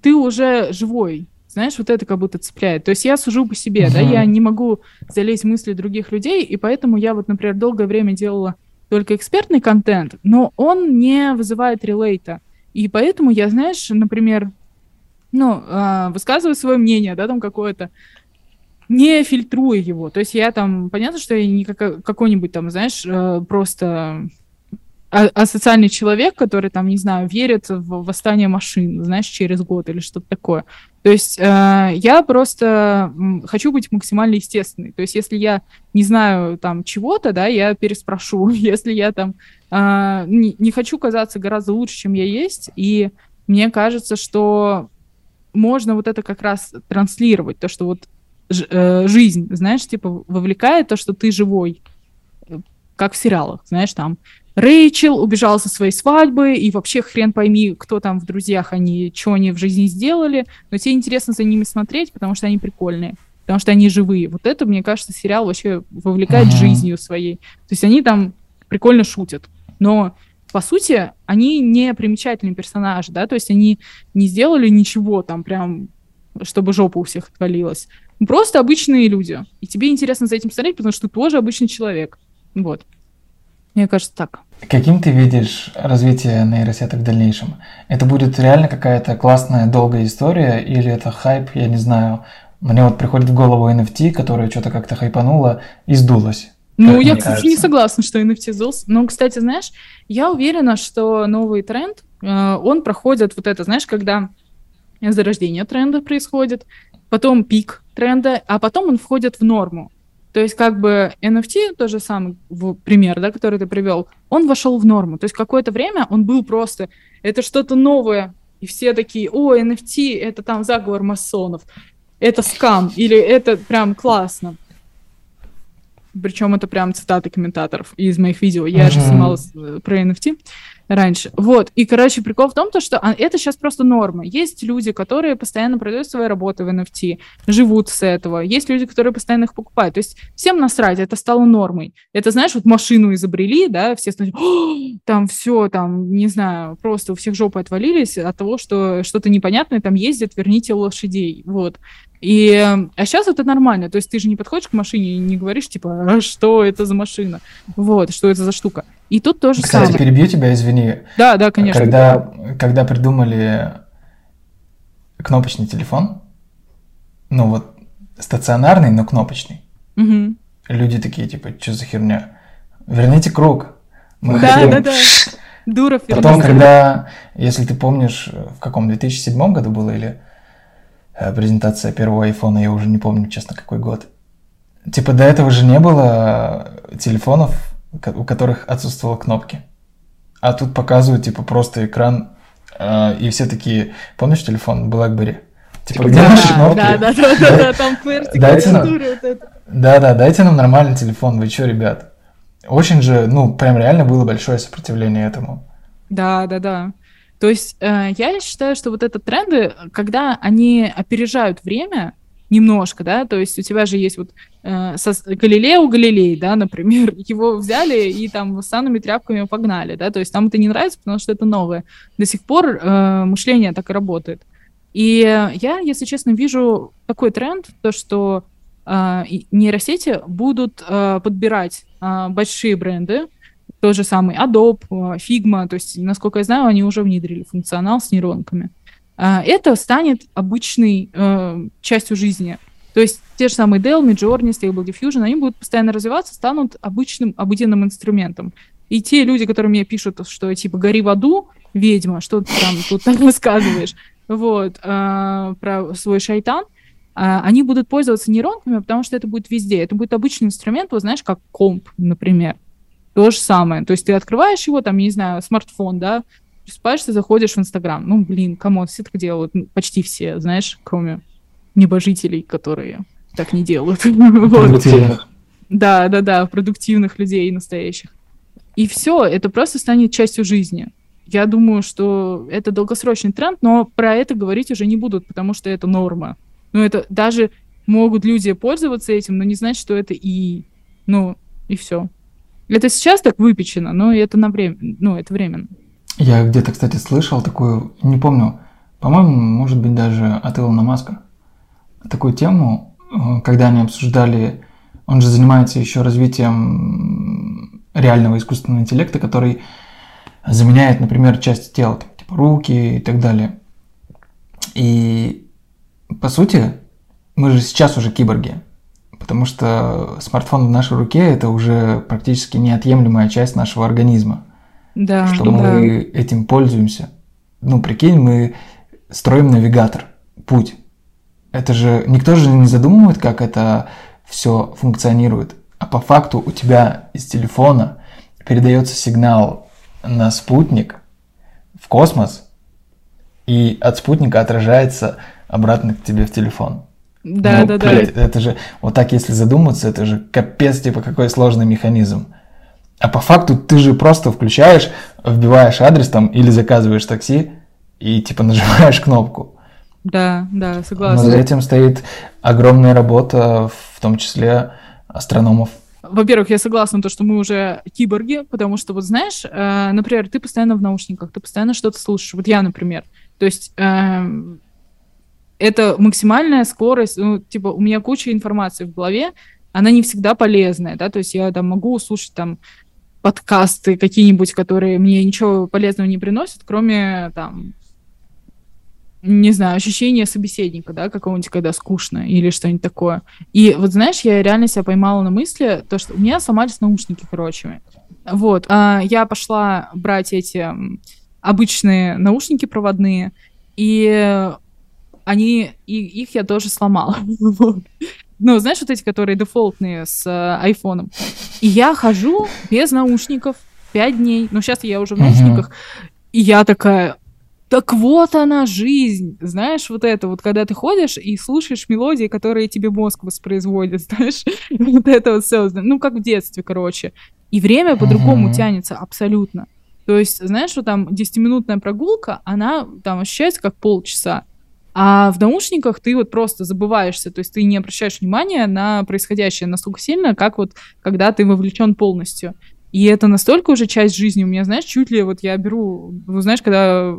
ты уже живой. Знаешь, вот это как будто цепляет. То есть я сужу по себе, uh-huh. да, я не могу залезть в мысли других людей, и поэтому я вот, например, долгое время делала только экспертный контент, но он не вызывает релейта. И поэтому я, знаешь, например, ну, э, высказываю свое мнение, да, там какое-то, не фильтруя его. То есть я там, понятно, что я не как, какой-нибудь там, знаешь, э, просто асоциальный человек, который там, не знаю, верит в восстание машин, знаешь, через год или что-то такое. То есть э, я просто хочу быть максимально естественной. То есть если я не знаю там чего-то, да, я переспрошу. Если я там э, не, не хочу казаться гораздо лучше, чем я есть, и мне кажется, что можно вот это как раз транслировать, то, что вот жизнь, знаешь, типа вовлекает то, что ты живой, э, как в сериалах, знаешь, там Рэйчел убежала со своей свадьбы, и вообще хрен пойми, кто там в друзьях они, что они в жизни сделали, но тебе интересно за ними смотреть, потому что они прикольные, потому что они живые. Вот это, мне кажется, сериал вообще вовлекает uh-huh. жизнью своей. То есть они там прикольно шутят, но по сути, они не примечательные персонажи, да, то есть они не сделали ничего там прям, чтобы жопа у всех отвалилась. Просто обычные люди. И тебе интересно за этим смотреть, потому что ты тоже обычный человек. Вот. Мне кажется, так. Каким ты видишь развитие нейросеток в дальнейшем? Это будет реально какая-то классная долгая история или это хайп, я не знаю. Мне вот приходит в голову NFT, которая что-то как-то хайпанула и сдулась. Ну, я, кстати, кажется. не согласна, что NFT сдулся. Но, кстати, знаешь, я уверена, что новый тренд, э, он проходит вот это, знаешь, когда зарождение тренда происходит, потом пик тренда, а потом он входит в норму. То есть как бы NFT, тот же самый пример, да, который ты привел, он вошел в норму. То есть какое-то время он был просто, это что-то новое, и все такие, о, NFT, это там заговор масонов, это скам, или это прям классно. Причем это прям цитаты комментаторов из моих видео. Я mm-hmm. же снимала э, про NFT раньше. Вот. И, короче, прикол в том, то, что а, это сейчас просто норма. Есть люди, которые постоянно продают свои работы в NFT, живут с этого. Есть люди, которые постоянно их покупают. То есть всем насрать, это стало нормой. Это, знаешь, вот машину изобрели, да, все стали, там все, там, не знаю, просто у всех жопы отвалились от того, что что-то непонятное там ездит, верните лошадей. Вот. И, а сейчас это нормально, то есть ты же не подходишь к машине и не говоришь, типа, а что это за машина, вот, что это за штука. И тут тоже Кстати, самое. перебью тебя, извини. Да, да, конечно. Когда, когда придумали кнопочный телефон, ну вот стационарный, но кнопочный, угу. люди такие, типа, что за херня? Верните круг. Мы да, хотим... да, да. Дуров. Потом, когда, если ты помнишь, в каком 2007 году было или презентация первого айфона, я уже не помню, честно, какой год. Типа до этого же не было телефонов у которых отсутствовали кнопки. А тут показывают, типа, просто экран, э, и все такие, помнишь телефон BlackBerry? Типа, где наши кнопки? Да, да, да, да, да, там это. Да, да, дайте нам нормальный телефон, вы что, ребят? Очень же, ну, прям реально было большое сопротивление этому. Да, да, да. То есть э, я считаю, что вот это тренды, когда они опережают время немножко, да, то есть у тебя же есть вот э, со, Галилео Галилей, да, например, его взяли и там с санными тряпками погнали, да, то есть там это не нравится, потому что это новое. До сих пор э, мышление так и работает. И я, если честно, вижу такой тренд, то что э, нейросети будут э, подбирать э, большие бренды, тот же самый Adobe, Figma, то есть, насколько я знаю, они уже внедрили функционал с нейронками. Это станет обычной э, частью жизни. То есть те же самые Dell, Midjourney, Stable Diffusion, они будут постоянно развиваться, станут обычным, обыденным инструментом. И те люди, которые мне пишут, что типа «гори в аду, ведьма, что ты там тут рассказываешь», вот, э, про свой шайтан, э, они будут пользоваться нейронками, потому что это будет везде. Это будет обычный инструмент, вот знаешь, как комп, например. То же самое. То есть ты открываешь его, там, не знаю, смартфон, да, просыпаешься, заходишь в Инстаграм. Ну, блин, кому все так делают. Ну, почти все, знаешь, кроме небожителей, которые так не делают. Продуктивных. Да, да, да, продуктивных людей настоящих. И все, это просто станет частью жизни. Я думаю, что это долгосрочный тренд, но про это говорить уже не будут, потому что это норма. Ну, это даже могут люди пользоваться этим, но не знать, что это и... Ну, и все. Это сейчас так выпечено, но это на время, ну, это временно. Я где-то, кстати, слышал такую, не помню, по-моему, может быть, даже от Илона Маска, такую тему, э, когда они обсуждали, он же занимается еще развитием реального искусственного интеллекта, который заменяет, например, части тела, типа руки и так далее. И по сути, мы же сейчас уже киборги, потому что смартфон в нашей руке это уже практически неотъемлемая часть нашего организма. Да, что мы да. этим пользуемся. Ну, прикинь, мы строим навигатор, путь. Это же никто же не задумывает, как это все функционирует. А по факту у тебя из телефона передается сигнал на спутник в космос, и от спутника отражается обратно к тебе в телефон. Да, ну, да, блядь, да. Это же, вот так если задуматься, это же капец, типа, какой сложный механизм. А по факту ты же просто включаешь, вбиваешь адрес там или заказываешь такси и типа нажимаешь кнопку. Да, да, согласна. Но за этим стоит огромная работа, в том числе астрономов. Во-первых, я согласна, то, что мы уже киборги, потому что, вот знаешь, э, например, ты постоянно в наушниках, ты постоянно что-то слушаешь. Вот я, например. То есть э, это максимальная скорость, ну, типа, у меня куча информации в голове, она не всегда полезная, да, то есть я там могу услышать там подкасты какие-нибудь, которые мне ничего полезного не приносят, кроме там не знаю, ощущение собеседника, да, какого-нибудь, когда скучно или что-нибудь такое. И вот, знаешь, я реально себя поймала на мысли, то, что у меня сломались наушники, короче. Вот, а я пошла брать эти обычные наушники проводные, и они, и их я тоже сломала. Ну, знаешь, вот эти, которые дефолтные с э, айфоном. И я хожу без наушников пять дней. Ну, сейчас я уже в наушниках. И я такая, так вот она жизнь, знаешь, вот это вот, когда ты ходишь и слушаешь мелодии, которые тебе мозг воспроизводит, знаешь, вот это вот все, ну, как в детстве, короче. И время по-другому тянется абсолютно. То есть, знаешь, что там 10-минутная прогулка, она там ощущается как полчаса. А в наушниках ты вот просто забываешься, то есть ты не обращаешь внимания на происходящее настолько сильно, как вот когда ты вовлечен полностью. И это настолько уже часть жизни у меня, знаешь, чуть ли вот я беру, ну, знаешь, когда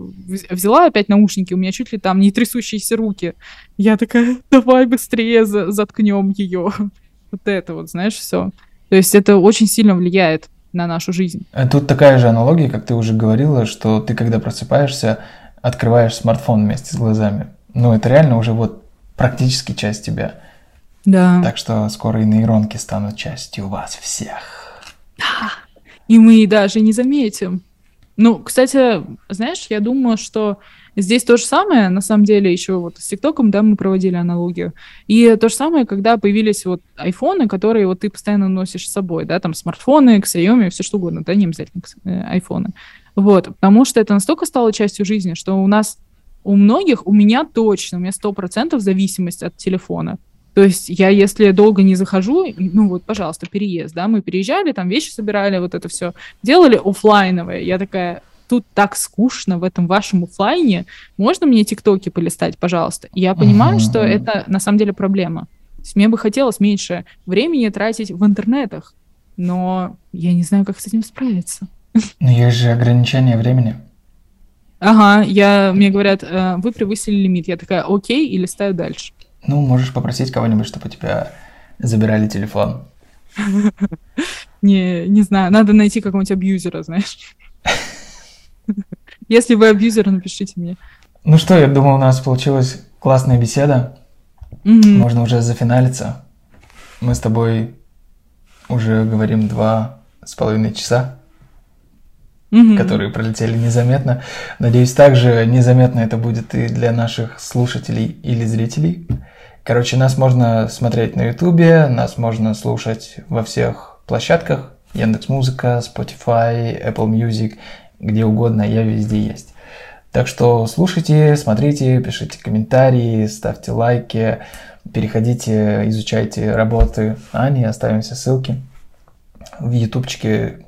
взяла опять наушники, у меня чуть ли там не трясущиеся руки. Я такая, давай быстрее за заткнем ее. Вот это вот, знаешь, все. То есть это очень сильно влияет на нашу жизнь. А тут такая же аналогия, как ты уже говорила, что ты когда просыпаешься, открываешь смартфон вместе с глазами. Ну, это реально уже вот практически часть тебя. Да. Так что скоро и нейронки станут частью вас всех. Да. И мы даже не заметим. Ну, кстати, знаешь, я думаю, что здесь то же самое, на самом деле, еще вот с ТикТоком, да, мы проводили аналогию. И то же самое, когда появились вот айфоны, которые вот ты постоянно носишь с собой, да, там смартфоны, Xiaomi, все что угодно, да, не обязательно э, айфоны. Вот, потому что это настолько стало частью жизни, что у нас, у многих, у меня точно, у меня сто процентов зависимость от телефона. То есть я, если долго не захожу, ну вот, пожалуйста, переезд, да, мы переезжали, там вещи собирали, вот это все делали офлайновое. Я такая, тут так скучно в этом вашем офлайне, можно мне тиктоки полистать, пожалуйста? И я понимаю, uh-huh. что это на самом деле проблема. То есть мне бы хотелось меньше времени тратить в интернетах, но я не знаю, как с этим справиться. Но есть же ограничение времени. Ага, я, мне говорят, «Э, вы превысили лимит. Я такая, окей, и листаю дальше. Ну, можешь попросить кого-нибудь, чтобы у тебя забирали телефон. Не, не знаю, надо найти какого-нибудь абьюзера, знаешь. Если вы абьюзер, напишите мне. Ну что, я думаю, у нас получилась классная беседа. Можно уже зафиналиться. Мы с тобой уже говорим два с половиной часа, которые пролетели незаметно. Надеюсь, также незаметно это будет и для наших слушателей или зрителей. Короче, нас можно смотреть на Ютубе, нас можно слушать во всех площадках. Яндекс Музыка, Spotify, Apple Music, где угодно, я везде есть. Так что слушайте, смотрите, пишите комментарии, ставьте лайки, переходите, изучайте работы Ани, оставим все ссылки. В ютубчике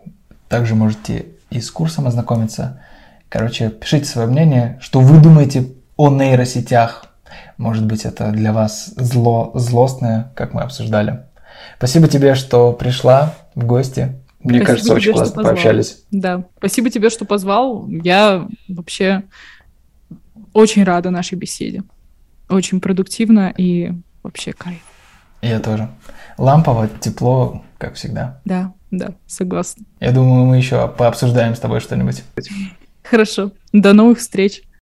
также можете и с курсом ознакомиться. Короче, пишите свое мнение, что вы думаете о нейросетях, может быть, это для вас зло, злостное, как мы обсуждали. Спасибо тебе, что пришла в гости. Мне Спасибо кажется, очень тебе, классно пообщались. Да, спасибо тебе, что позвал. Я вообще очень рада нашей беседе. Очень продуктивно и вообще кайф. Я тоже. Лампово, тепло, как всегда. Да, да, согласна. Я думаю, мы еще пообсуждаем с тобой что-нибудь. Хорошо. До новых встреч.